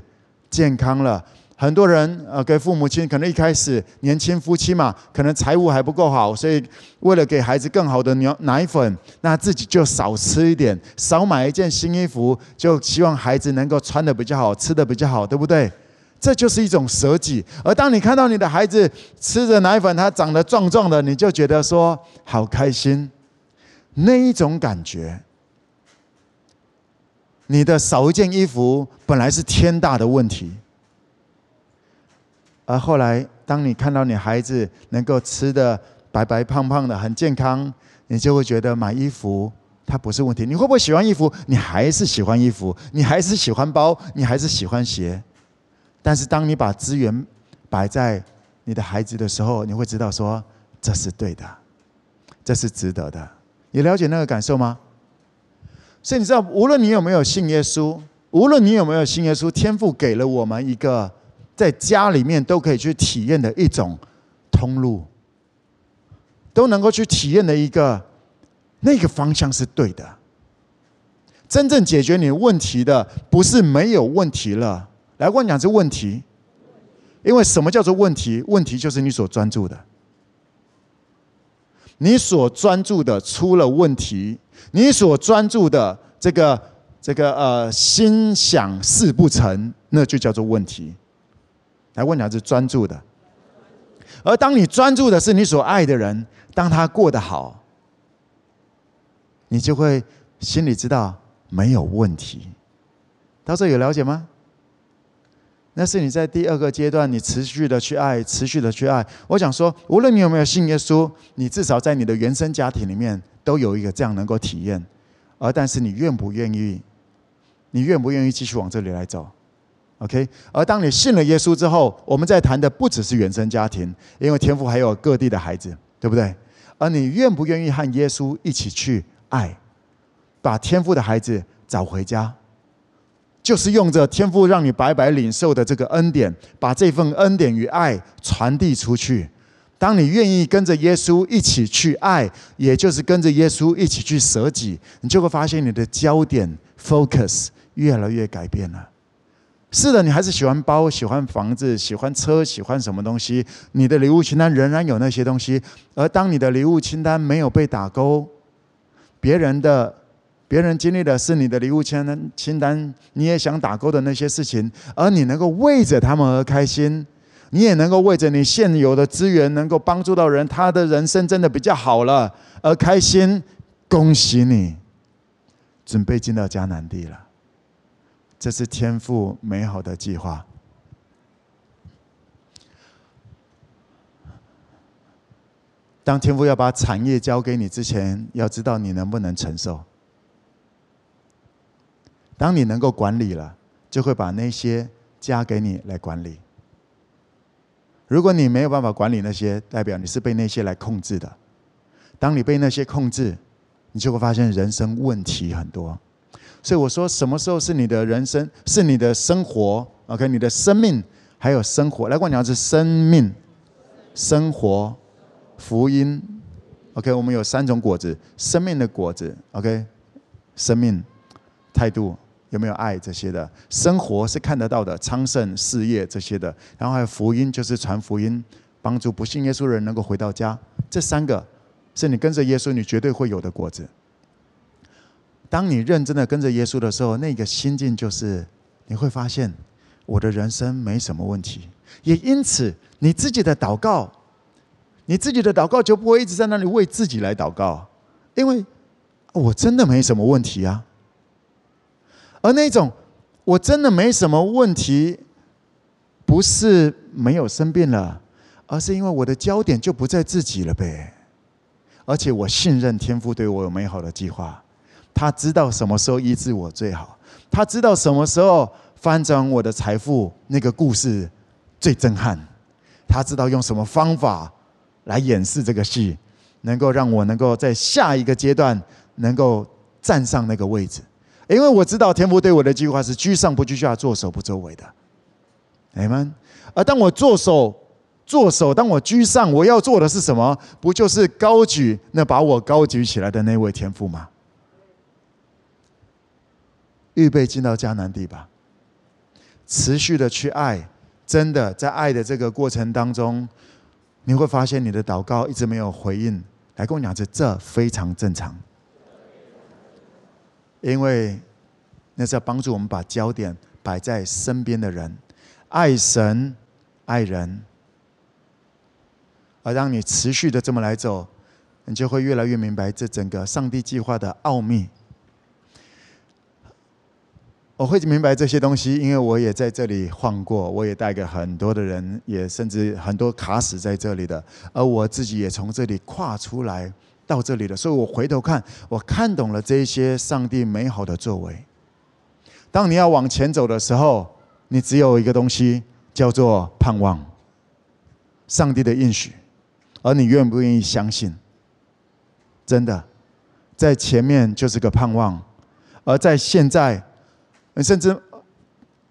健康了，很多人呃，给父母亲可能一开始年轻夫妻嘛，可能财务还不够好，所以为了给孩子更好的牛奶粉，那自己就少吃一点，少买一件新衣服，就希望孩子能够穿的比较好，吃的比较好，对不对？这就是一种舍己，而当你看到你的孩子吃着奶粉，他长得壮壮的，你就觉得说好开心。那一种感觉，你的少一件衣服本来是天大的问题，而后来当你看到你孩子能够吃的白白胖胖的，很健康，你就会觉得买衣服它不是问题。你会不会喜欢衣服？你还是喜欢衣服，你还是喜欢包，你还是喜欢鞋。但是，当你把资源摆在你的孩子的时候，你会知道说这是对的，这是值得的。你了解那个感受吗？所以你知道，无论你有没有信耶稣，无论你有没有信耶稣，天父给了我们一个在家里面都可以去体验的一种通路，都能够去体验的一个那个方向是对的。真正解决你问题的，不是没有问题了。来，我讲这问题，因为什么叫做问题？问题就是你所专注的，你所专注的出了问题，你所专注的这个这个呃心想事不成，那就叫做问题。来，我讲是专注的，而当你专注的是你所爱的人，当他过得好，你就会心里知道没有问题。到这有了解吗？那是你在第二个阶段，你持续的去爱，持续的去爱。我想说，无论你有没有信耶稣，你至少在你的原生家庭里面都有一个这样能够体验。而但是你愿不愿意？你愿不愿意继续往这里来走？OK。而当你信了耶稣之后，我们在谈的不只是原生家庭，因为天父还有各地的孩子，对不对？而你愿不愿意和耶稣一起去爱，把天父的孩子找回家？就是用着天父让你白白领受的这个恩典，把这份恩典与爱传递出去。当你愿意跟着耶稣一起去爱，也就是跟着耶稣一起去舍己，你就会发现你的焦点 focus 越来越改变了。是的，你还是喜欢包、喜欢房子、喜欢车、喜欢什么东西，你的礼物清单仍然有那些东西。而当你的礼物清单没有被打勾，别人的。别人经历的是你的礼物清单，清单你也想打勾的那些事情，而你能够为着他们而开心，你也能够为着你现有的资源能够帮助到人，他的人生真的比较好了而开心。恭喜你，准备进到迦南地了，这是天赋美好的计划。当天父要把产业交给你之前，要知道你能不能承受。当你能够管理了，就会把那些加给你来管理。如果你没有办法管理那些，代表你是被那些来控制的。当你被那些控制，你就会发现人生问题很多。所以我说，什么时候是你的人生，是你的生活？OK，你的生命还有生活。来，我讲是生命、生活。福音，OK，我们有三种果子，生命的果子，OK，生命态度有没有爱这些的？生活是看得到的，昌盛事业这些的，然后还有福音，就是传福音，帮助不信耶稣的人能够回到家。这三个是你跟着耶稣，你绝对会有的果子。当你认真的跟着耶稣的时候，那个心境就是你会发现我的人生没什么问题，也因此你自己的祷告。你自己的祷告就不会一直在那里为自己来祷告，因为我真的没什么问题啊。而那种我真的没什么问题，不是没有生病了，而是因为我的焦点就不在自己了呗。而且我信任天父对我有美好的计划，他知道什么时候医治我最好，他知道什么时候翻转我的财富那个故事最震撼，他知道用什么方法。来演示这个戏，能够让我能够在下一个阶段能够站上那个位置，因为我知道天父对我的计划是居上不居下，作首不周围的。你们，而当我作首、作首，当我居上，我要做的是什么？不就是高举那把我高举起来的那位天父吗？预备进到迦南地吧，持续的去爱，真的在爱的这个过程当中。你会发现你的祷告一直没有回应，来跟我讲，这这非常正常，因为那是要帮助我们把焦点摆在身边的人，爱神、爱人，而当你持续的这么来走，你就会越来越明白这整个上帝计划的奥秘。我会明白这些东西，因为我也在这里晃过，我也带给很多的人，也甚至很多卡死在这里的，而我自己也从这里跨出来到这里了，所以我回头看，我看懂了这些上帝美好的作为。当你要往前走的时候，你只有一个东西叫做盼望，上帝的应许，而你愿不愿意相信？真的，在前面就是个盼望，而在现在。甚至，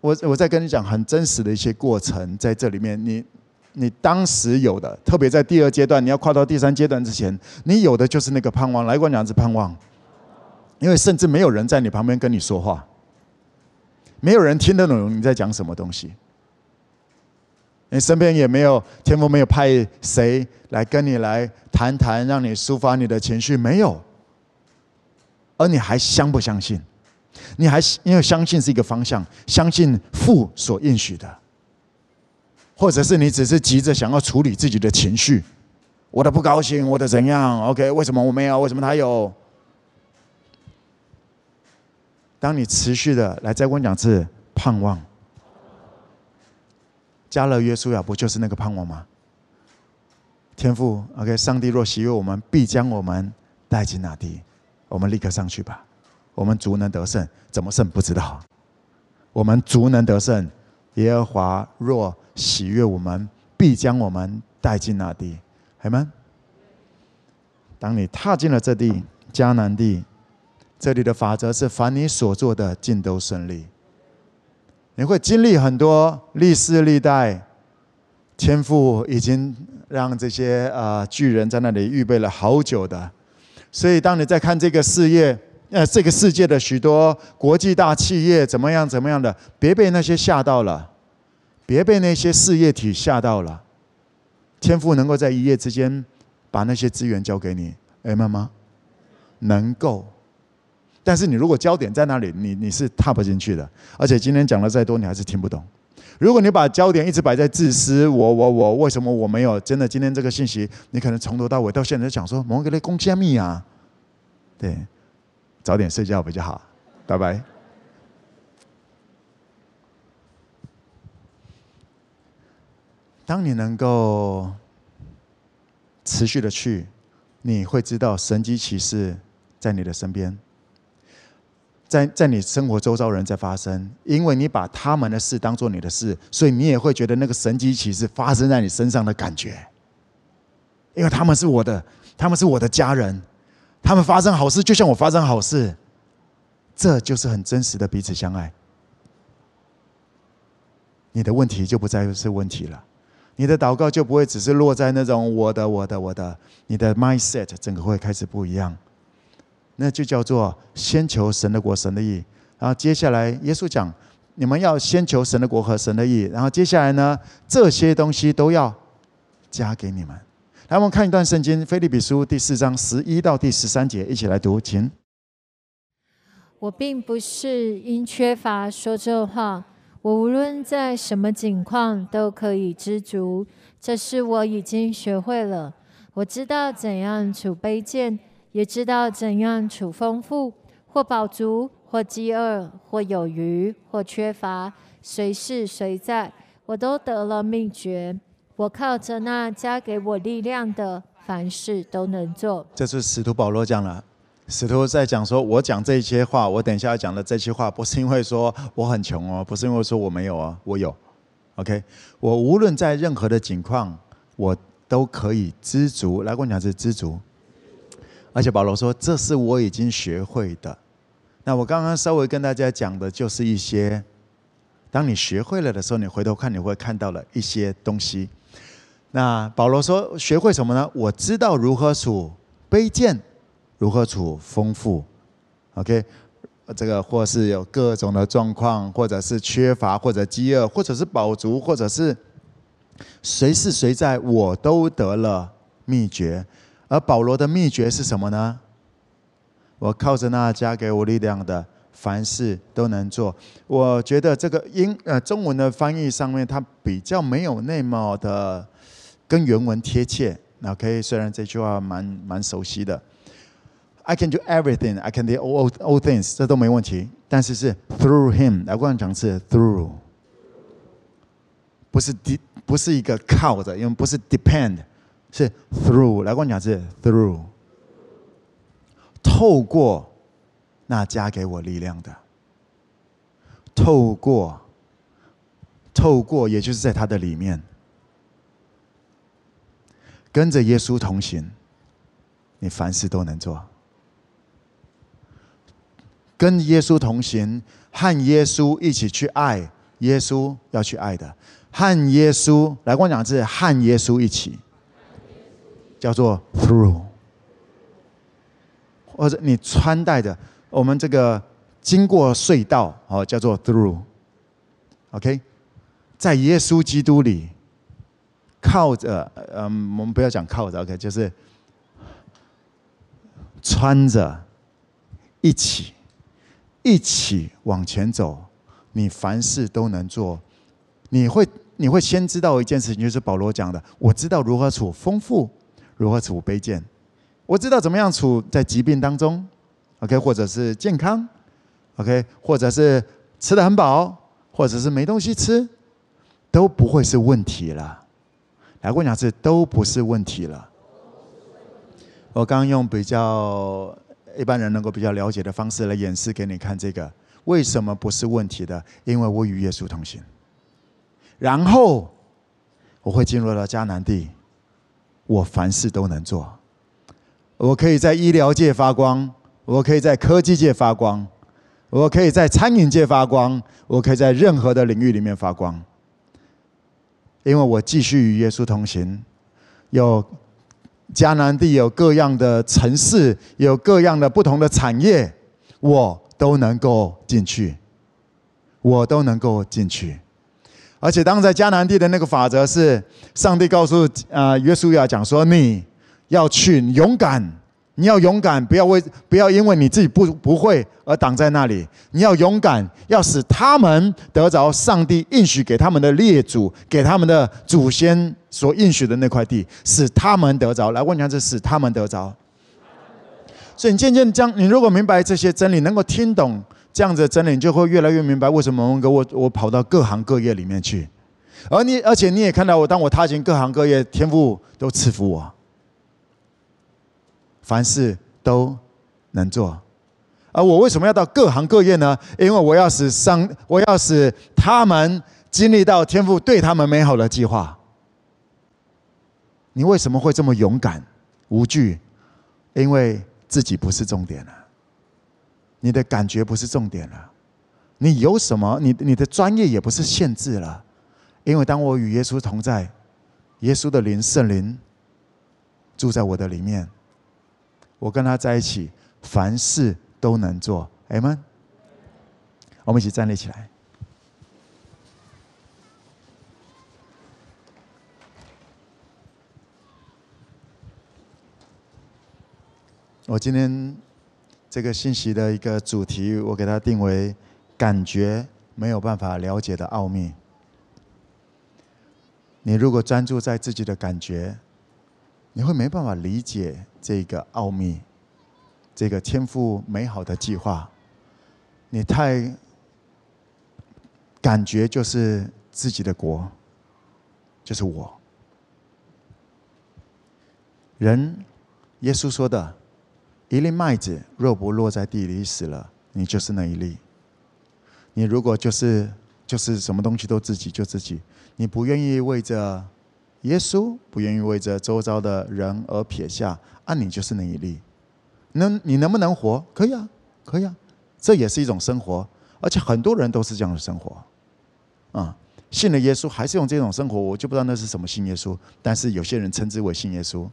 我我在跟你讲很真实的一些过程，在这里面，你你当时有的，特别在第二阶段，你要跨到第三阶段之前，你有的就是那个盼望。来过两次盼望，因为甚至没有人在你旁边跟你说话，没有人听得懂你在讲什么东西，你身边也没有天父没有派谁来跟你来谈谈，让你抒发你的情绪，没有，而你还相不相信？你还因为相信是一个方向，相信父所应许的，或者是你只是急着想要处理自己的情绪，我的不高兴，我的怎样？OK，为什么我没有？为什么他有？当你持续的来再问两次盼望，加勒约书亚不就是那个盼望吗？天父，OK，上帝若喜悦我们，必将我们带进那地，我们立刻上去吧。我们足能得胜，怎么胜不知道。我们足能得胜，耶和华若喜悦我们，必将我们带进那地。好吗？当你踏进了这地，迦南地，这里的法则是：凡你所做的，尽都顺利。你会经历很多历世历代，天父已经让这些啊巨人在那里预备了好久的。所以，当你在看这个事业。呃，这个世界的许多国际大企业怎么样怎么样的，别被那些吓到了，别被那些事业体吓到了。天父能够在一夜之间把那些资源交给你，哎，妈妈，能够。但是你如果焦点在那里，你你是踏不进去的。而且今天讲了再多，你还是听不懂。如果你把焦点一直摆在自私，我我我，为什么我没有？真的，今天这个信息，你可能从头到尾到现在讲说，某个的贡献密啊，对。早点睡觉比较好，拜拜。当你能够持续的去，你会知道神迹骑士在你的身边，在在你生活周遭人在发生，因为你把他们的事当做你的事，所以你也会觉得那个神迹骑士发生在你身上的感觉，因为他们是我的，他们是我的家人，他们发生好事就像我发生好事，这就是很真实的彼此相爱。你的问题就不再是问题了，你的祷告就不会只是落在那种我的、我的、我的，你的 mindset 整个会开始不一样。那就叫做先求神的国、神的义。然后接下来，耶稣讲，你们要先求神的国和神的义。然后接下来呢，这些东西都要加给你们。来，我们看一段圣经，《腓立比书》第四章十一到第十三节，一起来读，请。我并不是因缺乏说这话。我无论在什么境况都可以知足，这是我已经学会了。我知道怎样处卑贱，也知道怎样处丰富，或饱足，或饥饿，或有余，或缺乏，随事随在，我都得了秘诀。我靠着那加给我力量的，凡事都能做。这是使徒保罗讲了。使徒在讲说，我讲这些话，我等一下要讲的这些话，不是因为说我很穷哦，不是因为说我没有哦，我有，OK，我无论在任何的境况，我都可以知足。来，跟我讲是知足。而且保罗说，这是我已经学会的。那我刚刚稍微跟大家讲的就是一些，当你学会了的时候，你回头看你会看到了一些东西。那保罗说，学会什么呢？我知道如何处卑贱。如何处丰富？OK，这个或是有各种的状况，或者是缺乏，或者饥饿，或者是饱足，或者是随是随在，我都得了秘诀。而保罗的秘诀是什么呢？我靠着那加给我力量的，凡事都能做。我觉得这个英呃中文的翻译上面，它比较没有那么的跟原文贴切。OK，虽然这句话蛮蛮熟悉的。I can do everything. I can do all all things. 这都没问题。但是是 through him。来，我讲是 through，不是 d 不是一个靠着，因为不是 depend，是 through。来，我讲是 through，透过那加给我力量的，透过透过，也就是在他的里面，跟着耶稣同行，你凡事都能做。跟耶稣同行，和耶稣一起去爱耶稣要去爱的，和耶稣来跟我讲，是和耶稣一起，叫做 through，或者你穿戴的，我们这个经过隧道哦，叫做 through，OK，在耶稣基督里，靠着，嗯，我们不要讲靠着，OK，就是穿着一起。一起往前走，你凡事都能做。你会，你会先知道一件事情，就是保罗讲的：我知道如何处丰富，如何处卑贱。我知道怎么样处在疾病当中，OK，或者是健康，OK，或者是吃的很饱，或者是没东西吃，都不会是问题了。来，我讲是都不是问题了。我刚用比较。一般人能够比较了解的方式来演示给你看，这个为什么不是问题的？因为我与耶稣同行，然后我会进入到迦南地，我凡事都能做，我可以在医疗界发光，我可以在科技界发光，我可以在餐饮界发光，我可以在任何的领域里面发光，因为我继续与耶稣同行，有。迦南地有各样的城市，有各样的不同的产业，我都能够进去，我都能够进去。而且当在迦南地的那个法则是，上帝告诉啊约书亚讲说，你要去勇敢。你要勇敢，不要为不要因为你自己不不会而挡在那里。你要勇敢，要使他们得着上帝应许给他们的列祖，给他们的祖先所应许的那块地，使他们得着。来问一下，这使他们得着。所以你渐渐将，你如果明白这些真理，能够听懂这样子的真理，你就会越来越明白为什么文哥我我跑到各行各业里面去，而你而且你也看到我，当我踏进各行各业，天父都赐福我。凡事都能做。而我为什么要到各行各业呢？因为我要使上，我要使他们经历到天父对他们美好的计划。你为什么会这么勇敢无惧？因为自己不是重点了，你的感觉不是重点了，你有什么？你你的专业也不是限制了。因为当我与耶稣同在，耶稣的灵圣灵住在我的里面，我跟他在一起，凡事都能做。阿们，我们一起站立起来。我今天这个信息的一个主题，我给它定为“感觉没有办法了解的奥秘”。你如果专注在自己的感觉，你会没办法理解这个奥秘，这个天赋美好的计划。你太感觉就是自己的国，就是我。人，耶稣说的，一粒麦子若不落在地里死了，你就是那一粒。你如果就是就是什么东西都自己就自己。你不愿意为着耶稣，不愿意为着周遭的人而撇下，啊，你就是那一粒。能你能不能活？可以啊，可以啊，这也是一种生活，而且很多人都是这样的生活。啊，信了耶稣还是用这种生活，我就不知道那是什么信耶稣。但是有些人称之为信耶稣，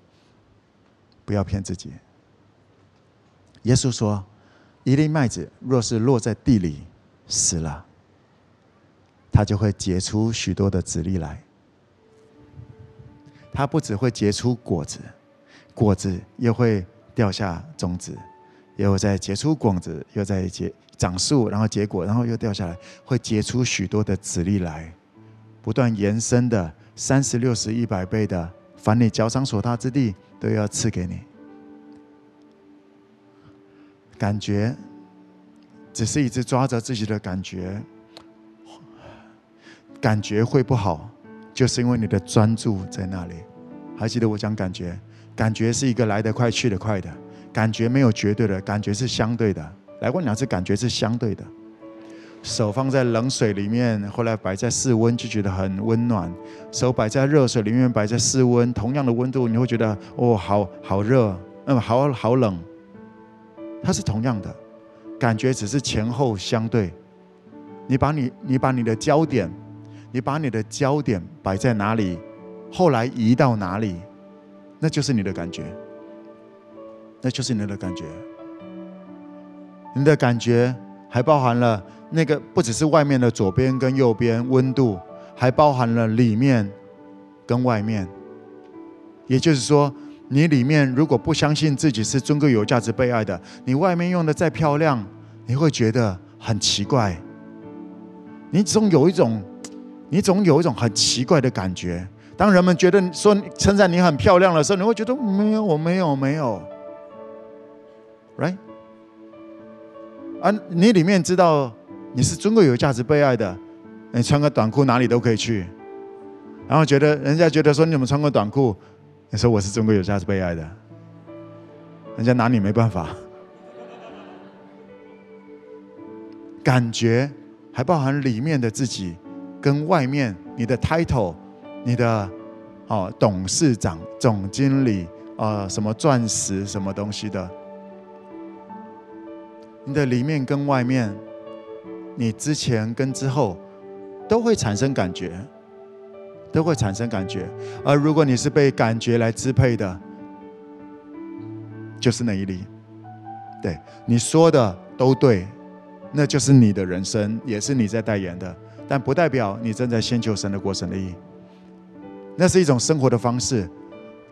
不要骗自己。耶稣说：“一粒麦子若是落在地里，死了。”它就会结出许多的籽粒来。它不只会结出果子，果子又会掉下种子，又在结出果子，又在结长树，然后结果，然后又掉下来，会结出许多的子粒来，不断延伸的三十六十一百倍的，凡你脚掌所踏之地，都要赐给你。感觉只是一直抓着自己的感觉。感觉会不好，就是因为你的专注在那里。还记得我讲感觉？感觉是一个来得快去得快的，感觉没有绝对的，感觉是相对的。来过两次，感觉是相对的。手放在冷水里面，后来摆在室温就觉得很温暖；手摆在热水里面，摆在室温，同样的温度，你会觉得哦，好好热，嗯，好好冷。它是同样的，感觉只是前后相对。你把你你把你的焦点。你把你的焦点摆在哪里，后来移到哪里，那就是你的感觉，那就是你的感觉。你的感觉还包含了那个，不只是外面的左边跟右边温度，还包含了里面跟外面。也就是说，你里面如果不相信自己是尊贵、有价值、被爱的，你外面用的再漂亮，你会觉得很奇怪。你总有一种。你总有一种很奇怪的感觉，当人们觉得说称赞你很漂亮的时候，你会觉得没有，我没有，没有，right？啊，你里面知道你是尊贵、有价值、被爱的，你穿个短裤哪里都可以去，然后觉得人家觉得说你怎么穿个短裤，你说我是尊贵、有价值、被爱的，人家拿你没办法，感觉还包含里面的自己。跟外面你的 title，你的哦董事长、总经理啊、什么钻石什么东西的，你的里面跟外面，你之前跟之后都会产生感觉，都会产生感觉。而如果你是被感觉来支配的，就是那一粒，对，你说的都对，那就是你的人生，也是你在代言的。但不代表你正在先求神的国、神的义，那是一种生活的方式。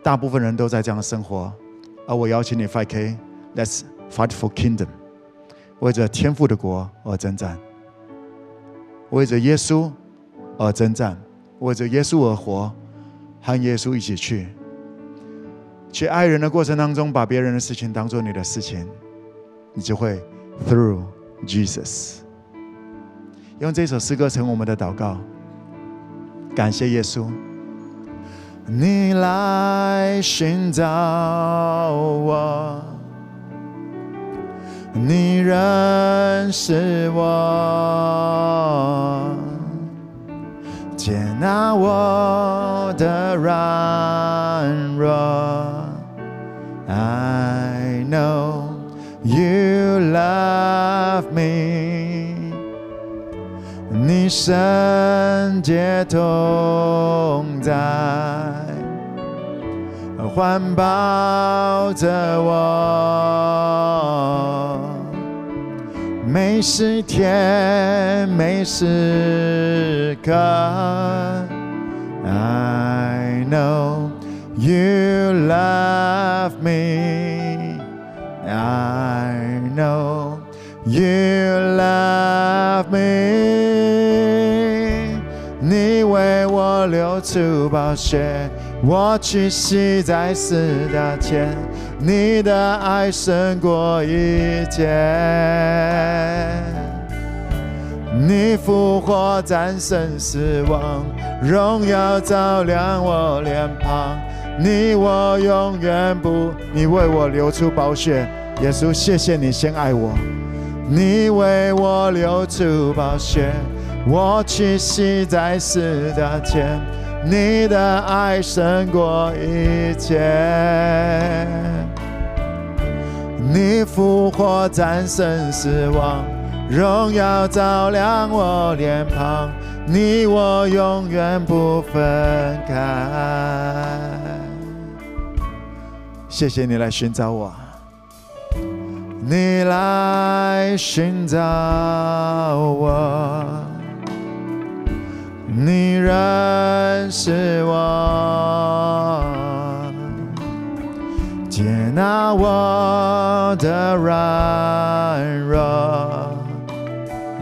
大部分人都在这样生活，而我邀请你 5K，Let's fight for kingdom，为着天父的国而征战，为着耶稣而征战，为着耶稣而活，和耶稣一起去，去爱人的过程当中，把别人的事情当做你的事情，你就会 through Jesus。用这首诗歌成为我们的祷告，感谢耶稣。你来寻找我，你认识我，接纳我的软弱。I know you love me，你圣洁同在，环抱着我，每时天每时刻。I know you love me, I know you love me，流出宝血，我屈膝在十架前，你的爱胜过一切，你复活战胜死亡，荣耀照亮我脸庞。你我永远不，你为我流出宝血，耶稣，谢谢你先爱我。你为我流出宝血，我栖息在十架前，你的爱胜过一切。你复活战胜死亡，荣耀照亮我脸庞，你我永远不分开。谢谢你来寻找我，你来寻找我，你认识我，接纳我的软弱。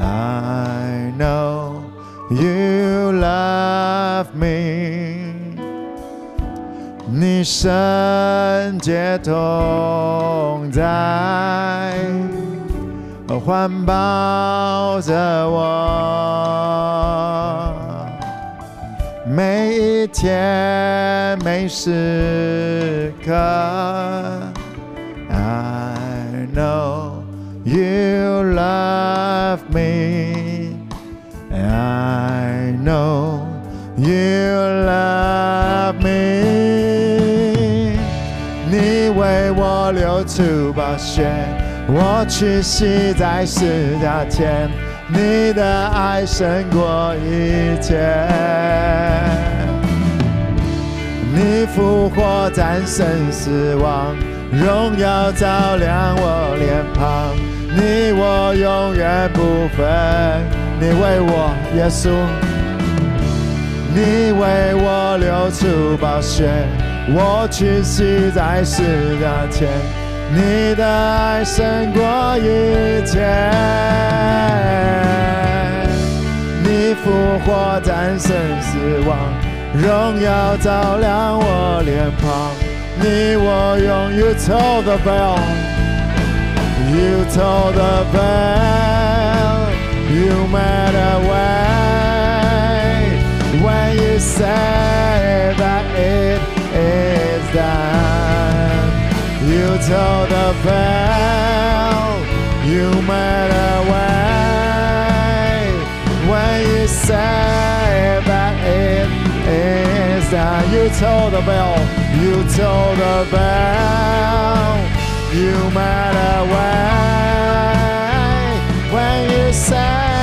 I know you love me。你圣洁同在，环抱着我，每一天每时刻。I know you love me. I know you love me. 你为我流出宝血，我屈膝在十架前，你的爱胜过一切。你复活战胜死亡，荣耀照亮我脸庞，你我永远不分。你为我，耶稣，你为我流出宝血。我屈膝在十架前，你的爱胜过一切。你复活战胜死亡，荣耀照亮我脸庞。你我用 You told the bell, You told the bell, You made a way when you said You told the bell, you made a way when you said that it is done. You told the bell, you told the bell, you made a way when you say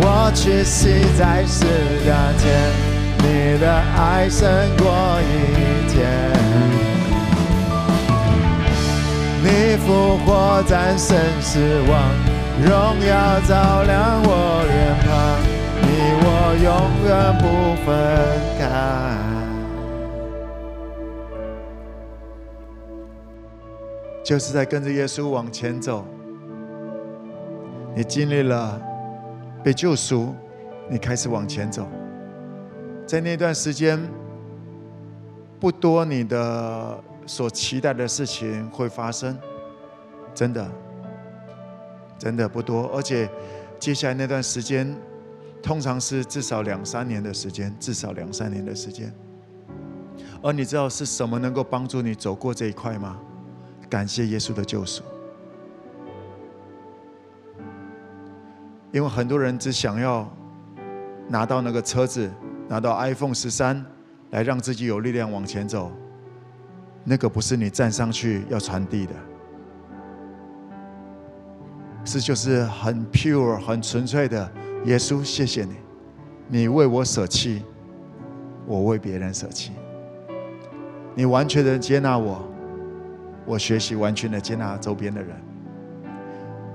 我屈膝在十架前，你的爱胜过一切。你复活战胜死亡，荣耀照亮我脸庞，你我永远不分开。就是在跟着耶稣往前走，你经历了。被救赎，你开始往前走。在那段时间，不多你的所期待的事情会发生，真的，真的不多。而且接下来那段时间，通常是至少两三年的时间，至少两三年的时间。而你知道是什么能够帮助你走过这一块吗？感谢耶稣的救赎。因为很多人只想要拿到那个车子，拿到 iPhone 十三，来让自己有力量往前走。那个不是你站上去要传递的，是就是很 pure、很纯粹的。耶稣，谢谢你，你为我舍弃，我为别人舍弃。你完全的接纳我，我学习完全的接纳周边的人。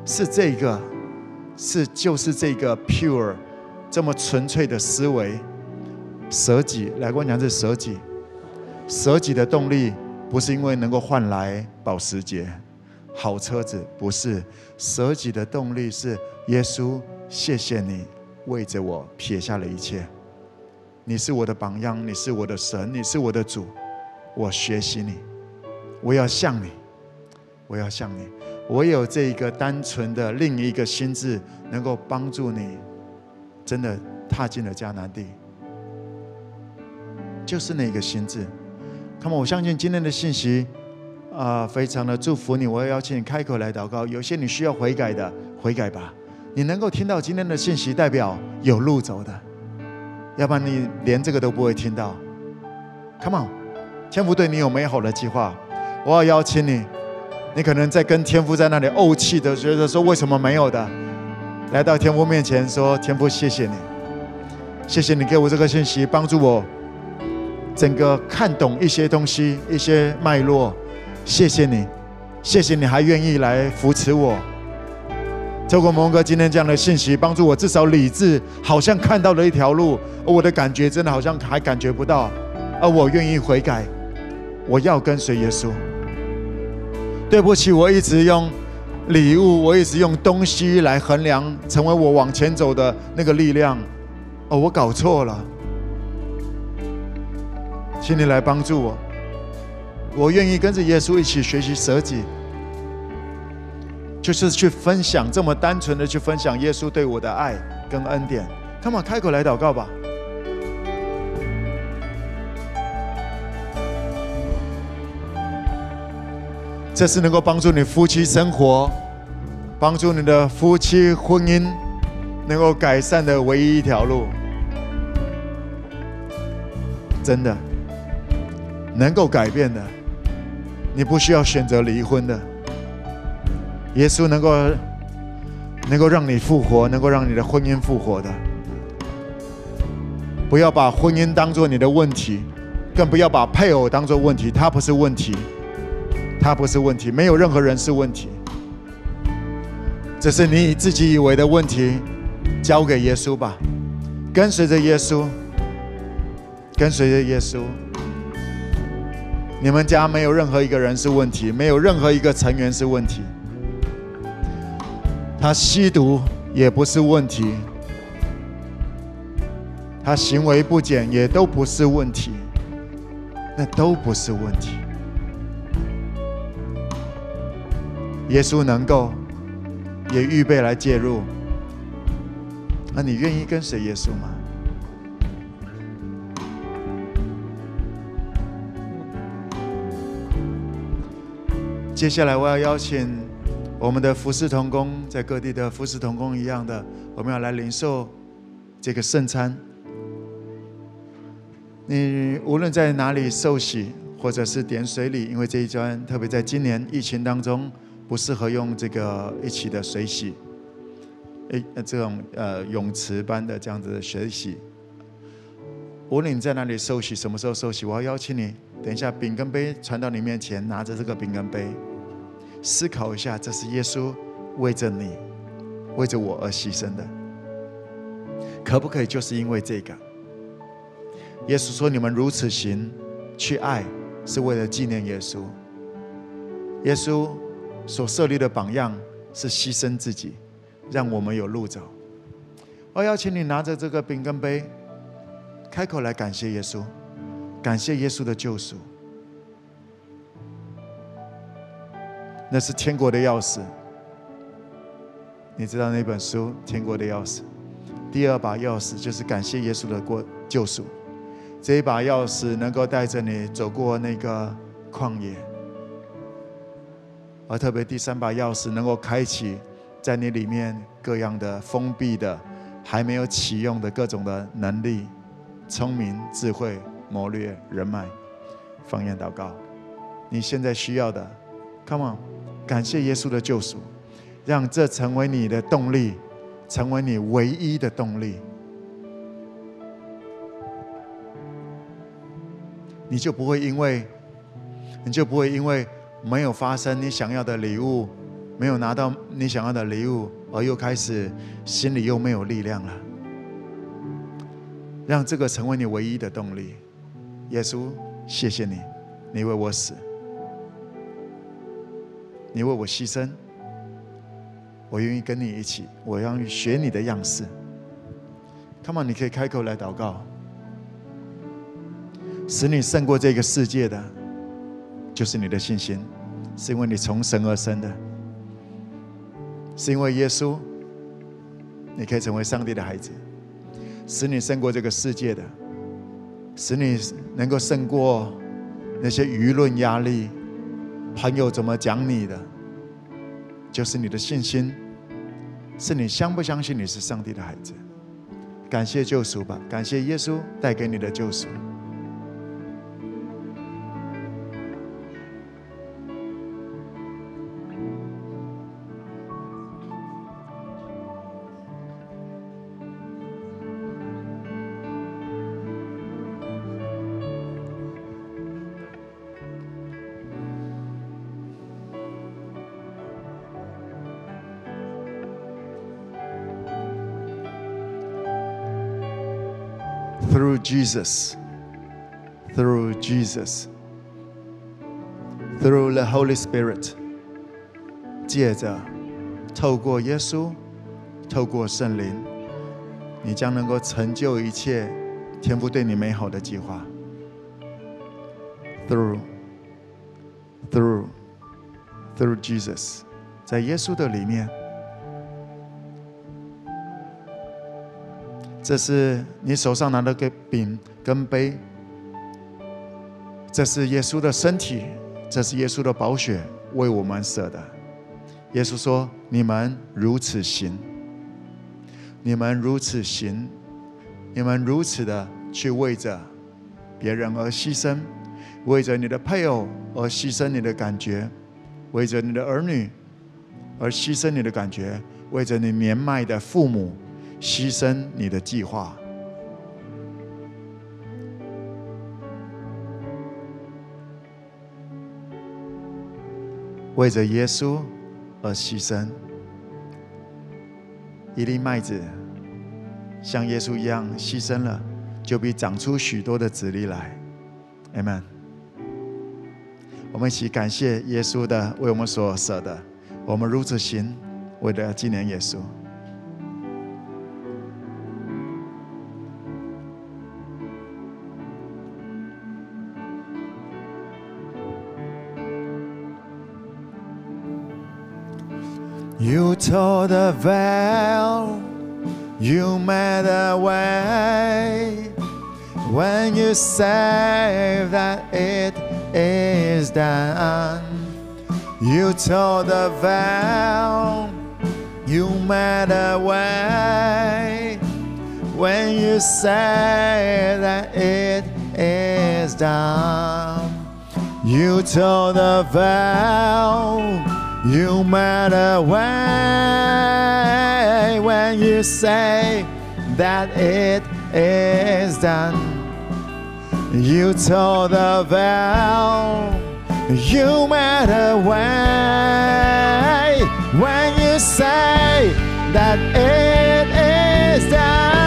是这个。是，就是这个 pure，这么纯粹的思维，舍己来跟我讲是舍己，舍己的动力不是因为能够换来保时捷、好车子，不是，舍己的动力是耶稣，谢谢你为着我撇下了一切，你是我的榜样，你是我的神，你是我的主，我学习你，我要像你，我要像你。我有这一个单纯的另一个心智，能够帮助你，真的踏进了迦南地，就是那个心志。那么我相信今天的信息，啊、非常的祝福你。我要邀请你开口来祷告。有些你需要悔改的，悔改吧。你能够听到今天的信息，代表有路走的，要不然你连这个都不会听到。Come on，天父对你有美好的计划。我要邀请你。你可能在跟天父在那里怄气的，觉得说为什么没有的，来到天父面前说：“天父，谢谢你，谢谢你给我这个信息，帮助我整个看懂一些东西、一些脉络。谢谢你，谢谢你还愿意来扶持我。透过蒙哥今天这样的信息，帮助我至少理智好像看到了一条路，而我的感觉真的好像还感觉不到，而我愿意悔改，我要跟随耶稣。”对不起，我一直用礼物，我一直用东西来衡量，成为我往前走的那个力量。哦，我搞错了，请你来帮助我。我愿意跟着耶稣一起学习舍己，就是去分享，这么单纯的去分享耶稣对我的爱跟恩典。他们开口来祷告吧。这是能够帮助你夫妻生活、帮助你的夫妻婚姻能够改善的唯一一条路，真的能够改变的，你不需要选择离婚的。耶稣能够能够让你复活，能够让你的婚姻复活的。不要把婚姻当做你的问题，更不要把配偶当做问题，他不是问题。他不是问题，没有任何人是问题，这是你以自己以为的问题，交给耶稣吧，跟随着耶稣，跟随着耶稣。你们家没有任何一个人是问题，没有任何一个成员是问题。他吸毒也不是问题，他行为不检也都不是问题，那都不是问题。耶稣能够，也预备来介入。那你愿意跟随耶稣吗？接下来我要邀请我们的服事同工，在各地的服事同工一样的，我们要来领受这个圣餐。你无论在哪里受洗，或者是点水礼，因为这一砖，特别在今年疫情当中。不适合用这个一起的水洗，诶，这种呃泳池般的这样子的水洗。无论你在哪里受洗，什么时候受洗，我要邀请你，等一下饼跟杯传到你面前，拿着这个饼跟杯，思考一下，这是耶稣为着你、为着我而牺牲的，可不可以就是因为这个？耶稣说：“你们如此行，去爱，是为了纪念耶稣。”耶稣。所设立的榜样是牺牲自己，让我们有路走。我邀请你拿着这个饼跟杯，开口来感谢耶稣，感谢耶稣的救赎。那是天国的钥匙。你知道那本书《天国的钥匙》？第二把钥匙就是感谢耶稣的过救赎。这一把钥匙能够带着你走过那个旷野，而特别第三把钥匙能够开启在你里面各样的封闭的、还没有启用的各种的能力、聪明、智慧、谋略、人脉。方言祷告，你现在需要的，Come on，感谢耶稣的救赎，让这成为你的动力，成为你唯一的动力。你就不会因为，你就不会因为没有发生你想要的礼物，没有拿到你想要的礼物，而又开始心里又没有力量了。让这个成为你唯一的动力。耶稣，谢谢你，你为我死，你为我牺牲，我愿意跟你一起，我愿意学你的样式。Come on，你可以开口来祷告。使你胜过这个世界的，就是你的信心，是因为你从神而生的，是因为耶稣，你可以成为上帝的孩子。使你胜过这个世界的，使你能够胜过那些舆论压力、朋友怎么讲你的，就是你的信心，是你相不相信你是上帝的孩子？感谢救赎吧，感谢耶稣带给你的救赎。Through Jesus, through Jesus, through the Holy Spirit，借着透过耶稣，透过圣灵，你将能够成就一切天父对你美好的计划。Through, through, through Jesus，在耶稣的里面。 这是你手上拿的个饼跟杯，这是耶稣的身体，这是耶稣的宝血为我们舍的。耶稣说：“你们如此行，你们如此行，你们如此的去为着别人而牺牲，为着你的配偶而牺牲你的感觉，为着你的儿女而牺牲你的感觉，为着你年迈的父母。”牺牲你的计划，为着耶稣而牺牲。一粒麦子像耶稣一样牺牲了，就必长出许多的子粒来。Amen。我们一起感谢耶稣的为我们所舍的，我们如此行，为了纪念耶稣。You tore the veil, you made a way when you say that it is done. You tore the veil, you made a way when you say that it is done. You tore the veil. You made a way when you say that it is done. You tore the veil. You made a way when you say that it is done.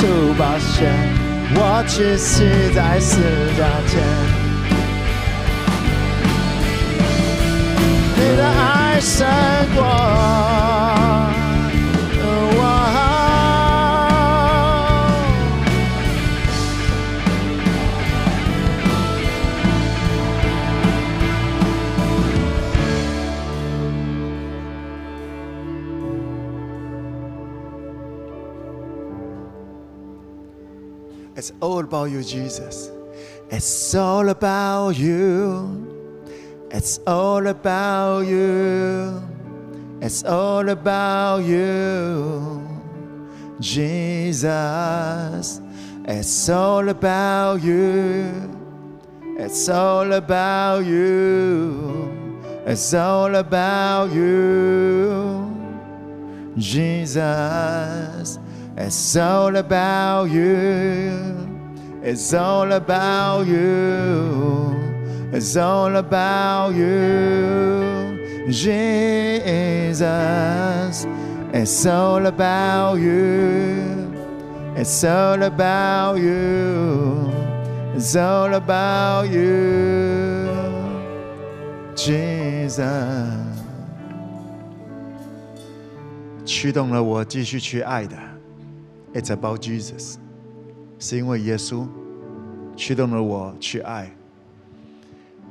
出宝血，我只死在死架前。你的爱胜过。It's all about you, Jesus. It's all about you. It's all about you. It's all about you, Jesus. It's all about you. It's all about you. It's all about you, Jesus. It's all about you. It's all about you. It's all about you, Jesus. It's all about you. It's all about you. It's all about you, Jesus。驱动了我继续去爱的 ，It's about Jesus，是因为耶稣驱动了我去爱，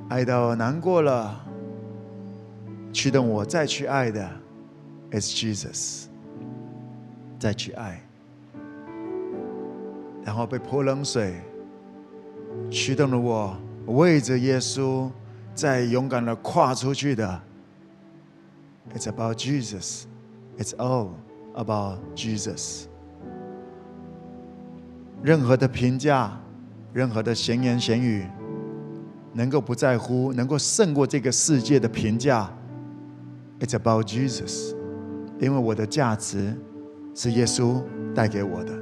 爱到难过了，驱动我再去爱的，It's Jesus，再去爱，然后被泼冷水。驱动了我为着耶稣再勇敢的跨出去的。It's about Jesus. It's all about Jesus. 任何的评价，任何的闲言闲语，能够不在乎，能够胜过这个世界的评价。It's about Jesus. 因为我的价值是耶稣带给我的，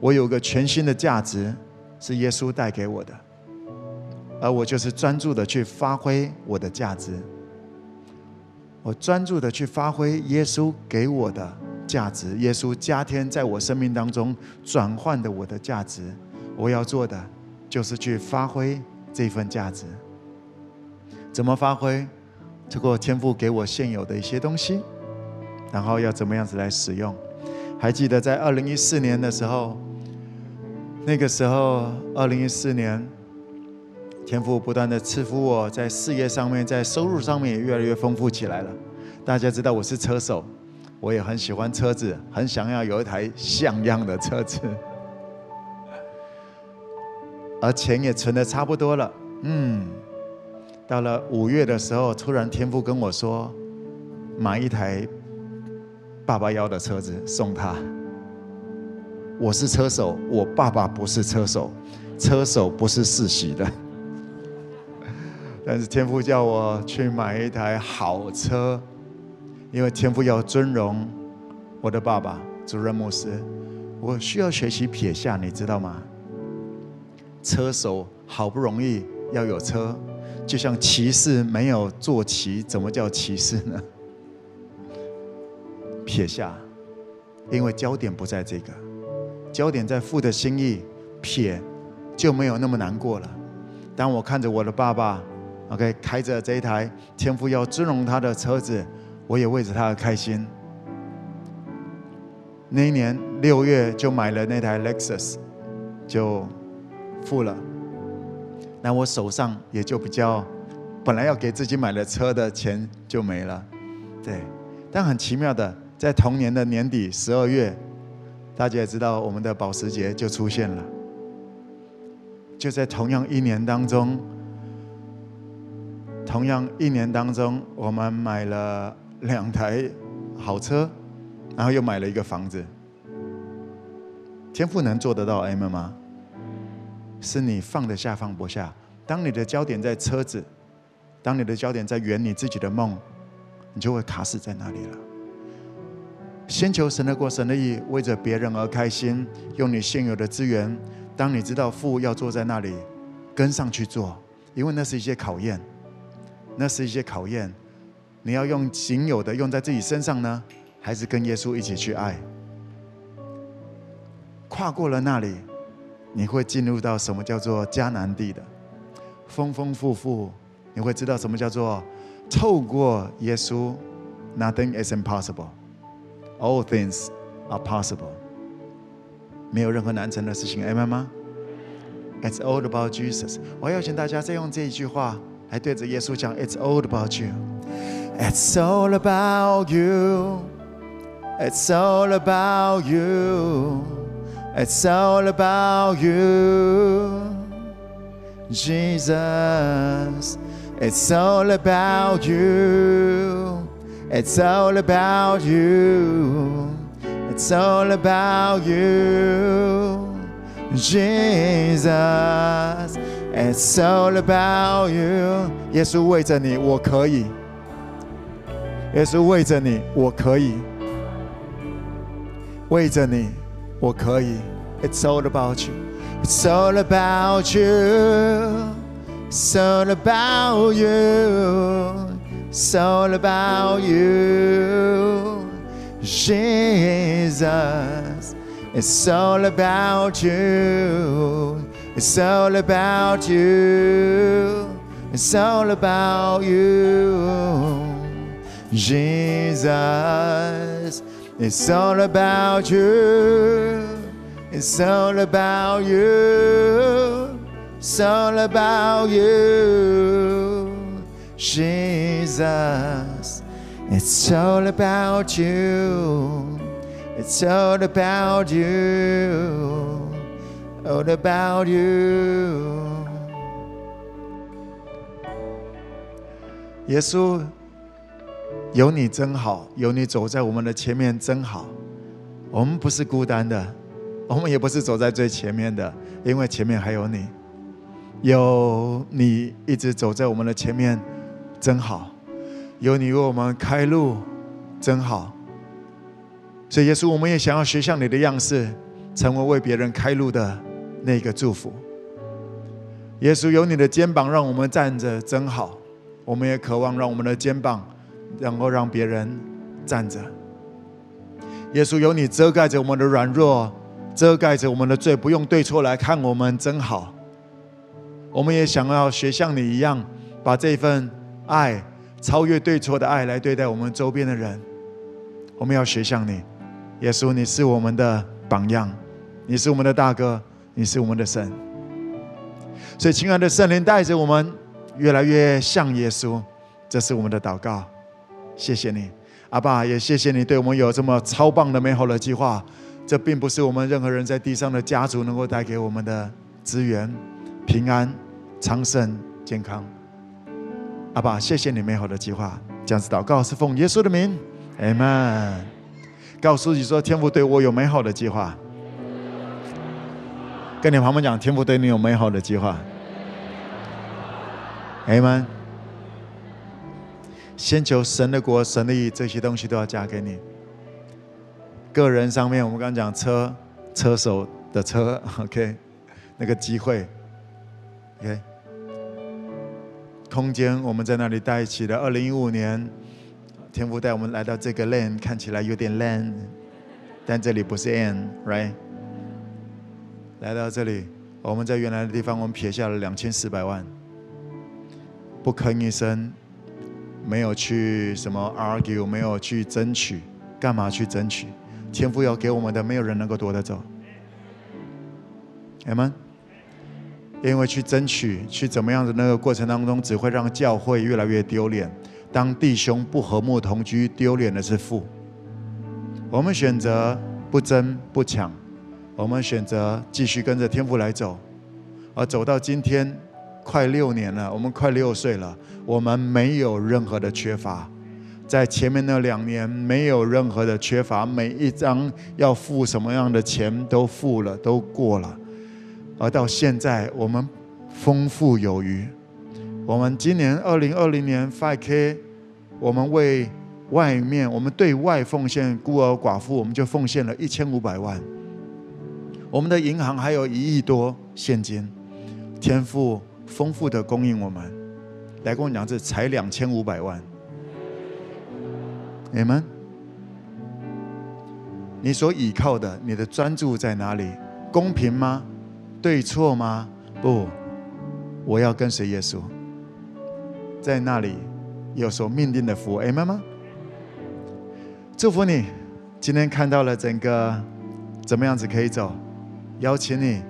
我有个全新的价值。是耶稣带给我的，而我就是专注的去发挥我的价值。我专注的去发挥耶稣给我的价值，耶稣加添在我生命当中转换的我的价值。我要做的就是去发挥这份价值。怎么发挥？通过天父给我现有的一些东西，然后要怎么样子来使用？还记得在二零一四年的时候。那个时候，二零一四年，天父不断的赐福我，在事业上面，在收入上面也越来越丰富起来了。大家知道我是车手，我也很喜欢车子，很想要有一台像样的车子，而钱也存得差不多了。嗯，到了五月的时候，突然天父跟我说，买一台爸爸要的车子送他。我是车手，我爸爸不是车手，车手不是世袭的。但是天父叫我去买一台好车，因为天父要尊荣我的爸爸主任牧师，我需要学习撇下，你知道吗？车手好不容易要有车，就像骑士没有坐骑，怎么叫骑士呢？撇下，因为焦点不在这个。焦点在父的心意，撇就没有那么难过了。当我看着我的爸爸，OK，开着这一台天父要尊荣他的车子，我也为着他而开心。那一年六月就买了那台 Lexus，就付了。那我手上也就比较，本来要给自己买的车的钱就没了。对，但很奇妙的，在同年的年底十二月。大家也知道，我们的保时捷就出现了。就在同样一年当中，同样一年当中，我们买了两台好车，然后又买了一个房子。天赋能做得到 M 吗？是你放得下放不下。当你的焦点在车子，当你的焦点在圆你自己的梦，你就会卡死在那里了。先求神的国，神的意，为着别人而开心，用你现有的资源。当你知道父要坐在那里，跟上去做，因为那是一些考验，那是一些考验。你要用仅有的用在自己身上呢，还是跟耶稣一起去爱？跨过了那里，你会进入到什么叫做迦南地的丰丰富富？你会知道什么叫做透过耶稣，Nothing is impossible。All things are possible。没有任何难成的事情，M 吗？It's all about Jesus。我要请大家再用这一句话来对着耶稣讲：It's all about you。It's all about you。It's all about you。 It's all about you, Jesus. It's all about you. It's all about you. It's all about you, Jesus. It's all about you. 耶稣为着你，我可以。 耶稣为着你，我可以。为着你，我可以。It's all about you. It's all about you. It's all about you. It's all about you, Jesus. It's all about you. It's all about you. It's all about you, Jesus. It's all about you. It's all about you. It's all about you, Jesus. It's all about you. It's all about you. All about you. 耶稣，有你真好，有你走在我们的前面真好。我们不是孤单的，我们也不是走在最前面的，因为前面还有你。有你一直走在我们的前面，真好。有你为我们开路，真好。所以，耶稣，我们也想要学像你的样式，成为为别人开路的那个祝福。耶稣，有你的肩膀让我们站着，真好。我们也渴望让我们的肩膀能够让别人站着。耶稣，有你遮盖着我们的软弱，遮盖着我们的罪，不用对错来看我们，真好。我们也想要学像你一样，把这份爱超越对错的爱来对待我们周边的人。我们要学像你，耶稣，你是我们的榜样，你是我们的大哥，你是我们的神。所以，亲爱的圣灵，带着我们。越来越像耶稣，这是我们的祷告。谢谢你，阿爸，也谢谢你对我们有这么超棒的美好的计划。这并不是我们任何人在地上的家族能够带给我们的资源、平安、昌盛、健康。阿爸，谢谢你美好的计划。这样子祷告是奉耶稣的名，阿门。告诉你说，天父对我有美好的计划。跟你旁边讲，天父对你有美好的计划。阿门。先求神的国、神的义，这些东西都要加给你。个人上面，我们刚刚讲车、车手的车，OK，那个机会，OK。空间，我们在那里待起了。二零一五年，天父带我们来到这个 land，看起来有点 land，但这里不是 end，right？来到这里，我们在原来的地方，我们撇下了两千四百万。不吭一声，没有去什么 argue，没有去争取，干嘛去争取？天父要给我们的，没有人能够夺得走。阿门。因为去争取，去怎么样的那个过程当中，只会让教会越来越丢脸。当弟兄不和睦同居，丢脸的是父。我们选择不争不抢，我们选择继续跟着天父来走，而走到今天。快六年了，我们快六岁了，我们没有任何的缺乏，在前面那两年没有任何的缺乏，每一张要付什么样的钱都付了，都过了，而到现在我们丰富有余。我们今年二零二零年 5K，我们为外面，我们对外奉献孤儿寡妇，我们就奉献了一千五百万。我们的银行还有一亿多现金，天赋。丰富的供应我们，来跟我讲，这才两千五百万，你们，你所倚靠的，你的专注在哪里？公平吗？对错吗？不，我要跟随耶稣，在那里有所命定的福，阿们吗？祝福你，今天看到了整个怎么样子可以走，邀请你，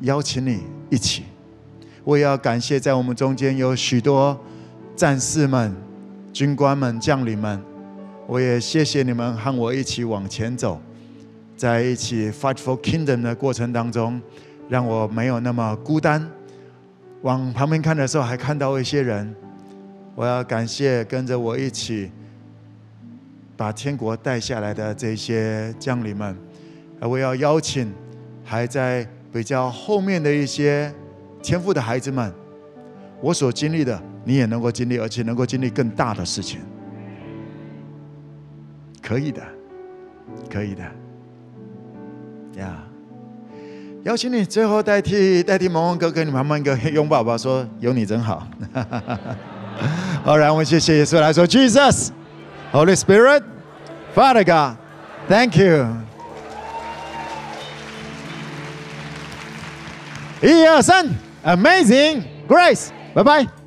邀请你一起。我也要感谢，在我们中间有许多战士们、军官们、将领们。我也谢谢你们和我一起往前走，在一起 fight for kingdom 的过程当中，让我没有那么孤单。往旁边看的时候，还看到一些人。我要感谢跟着我一起把天国带下来的这些将领们。我要邀请还在比较后面的一些天赋的孩子们，我所经历的，你也能够经历，而且能够经历更大的事情。可以的，可以的，呀、邀请你最后代替代替萌萌哥跟你妈妈一个拥抱吧，说 有你真好。好，让我们谢谢耶稣来说，Jesus, Holy Spirit, Father God, Thank you。一二三，Amazing Grace，拜拜。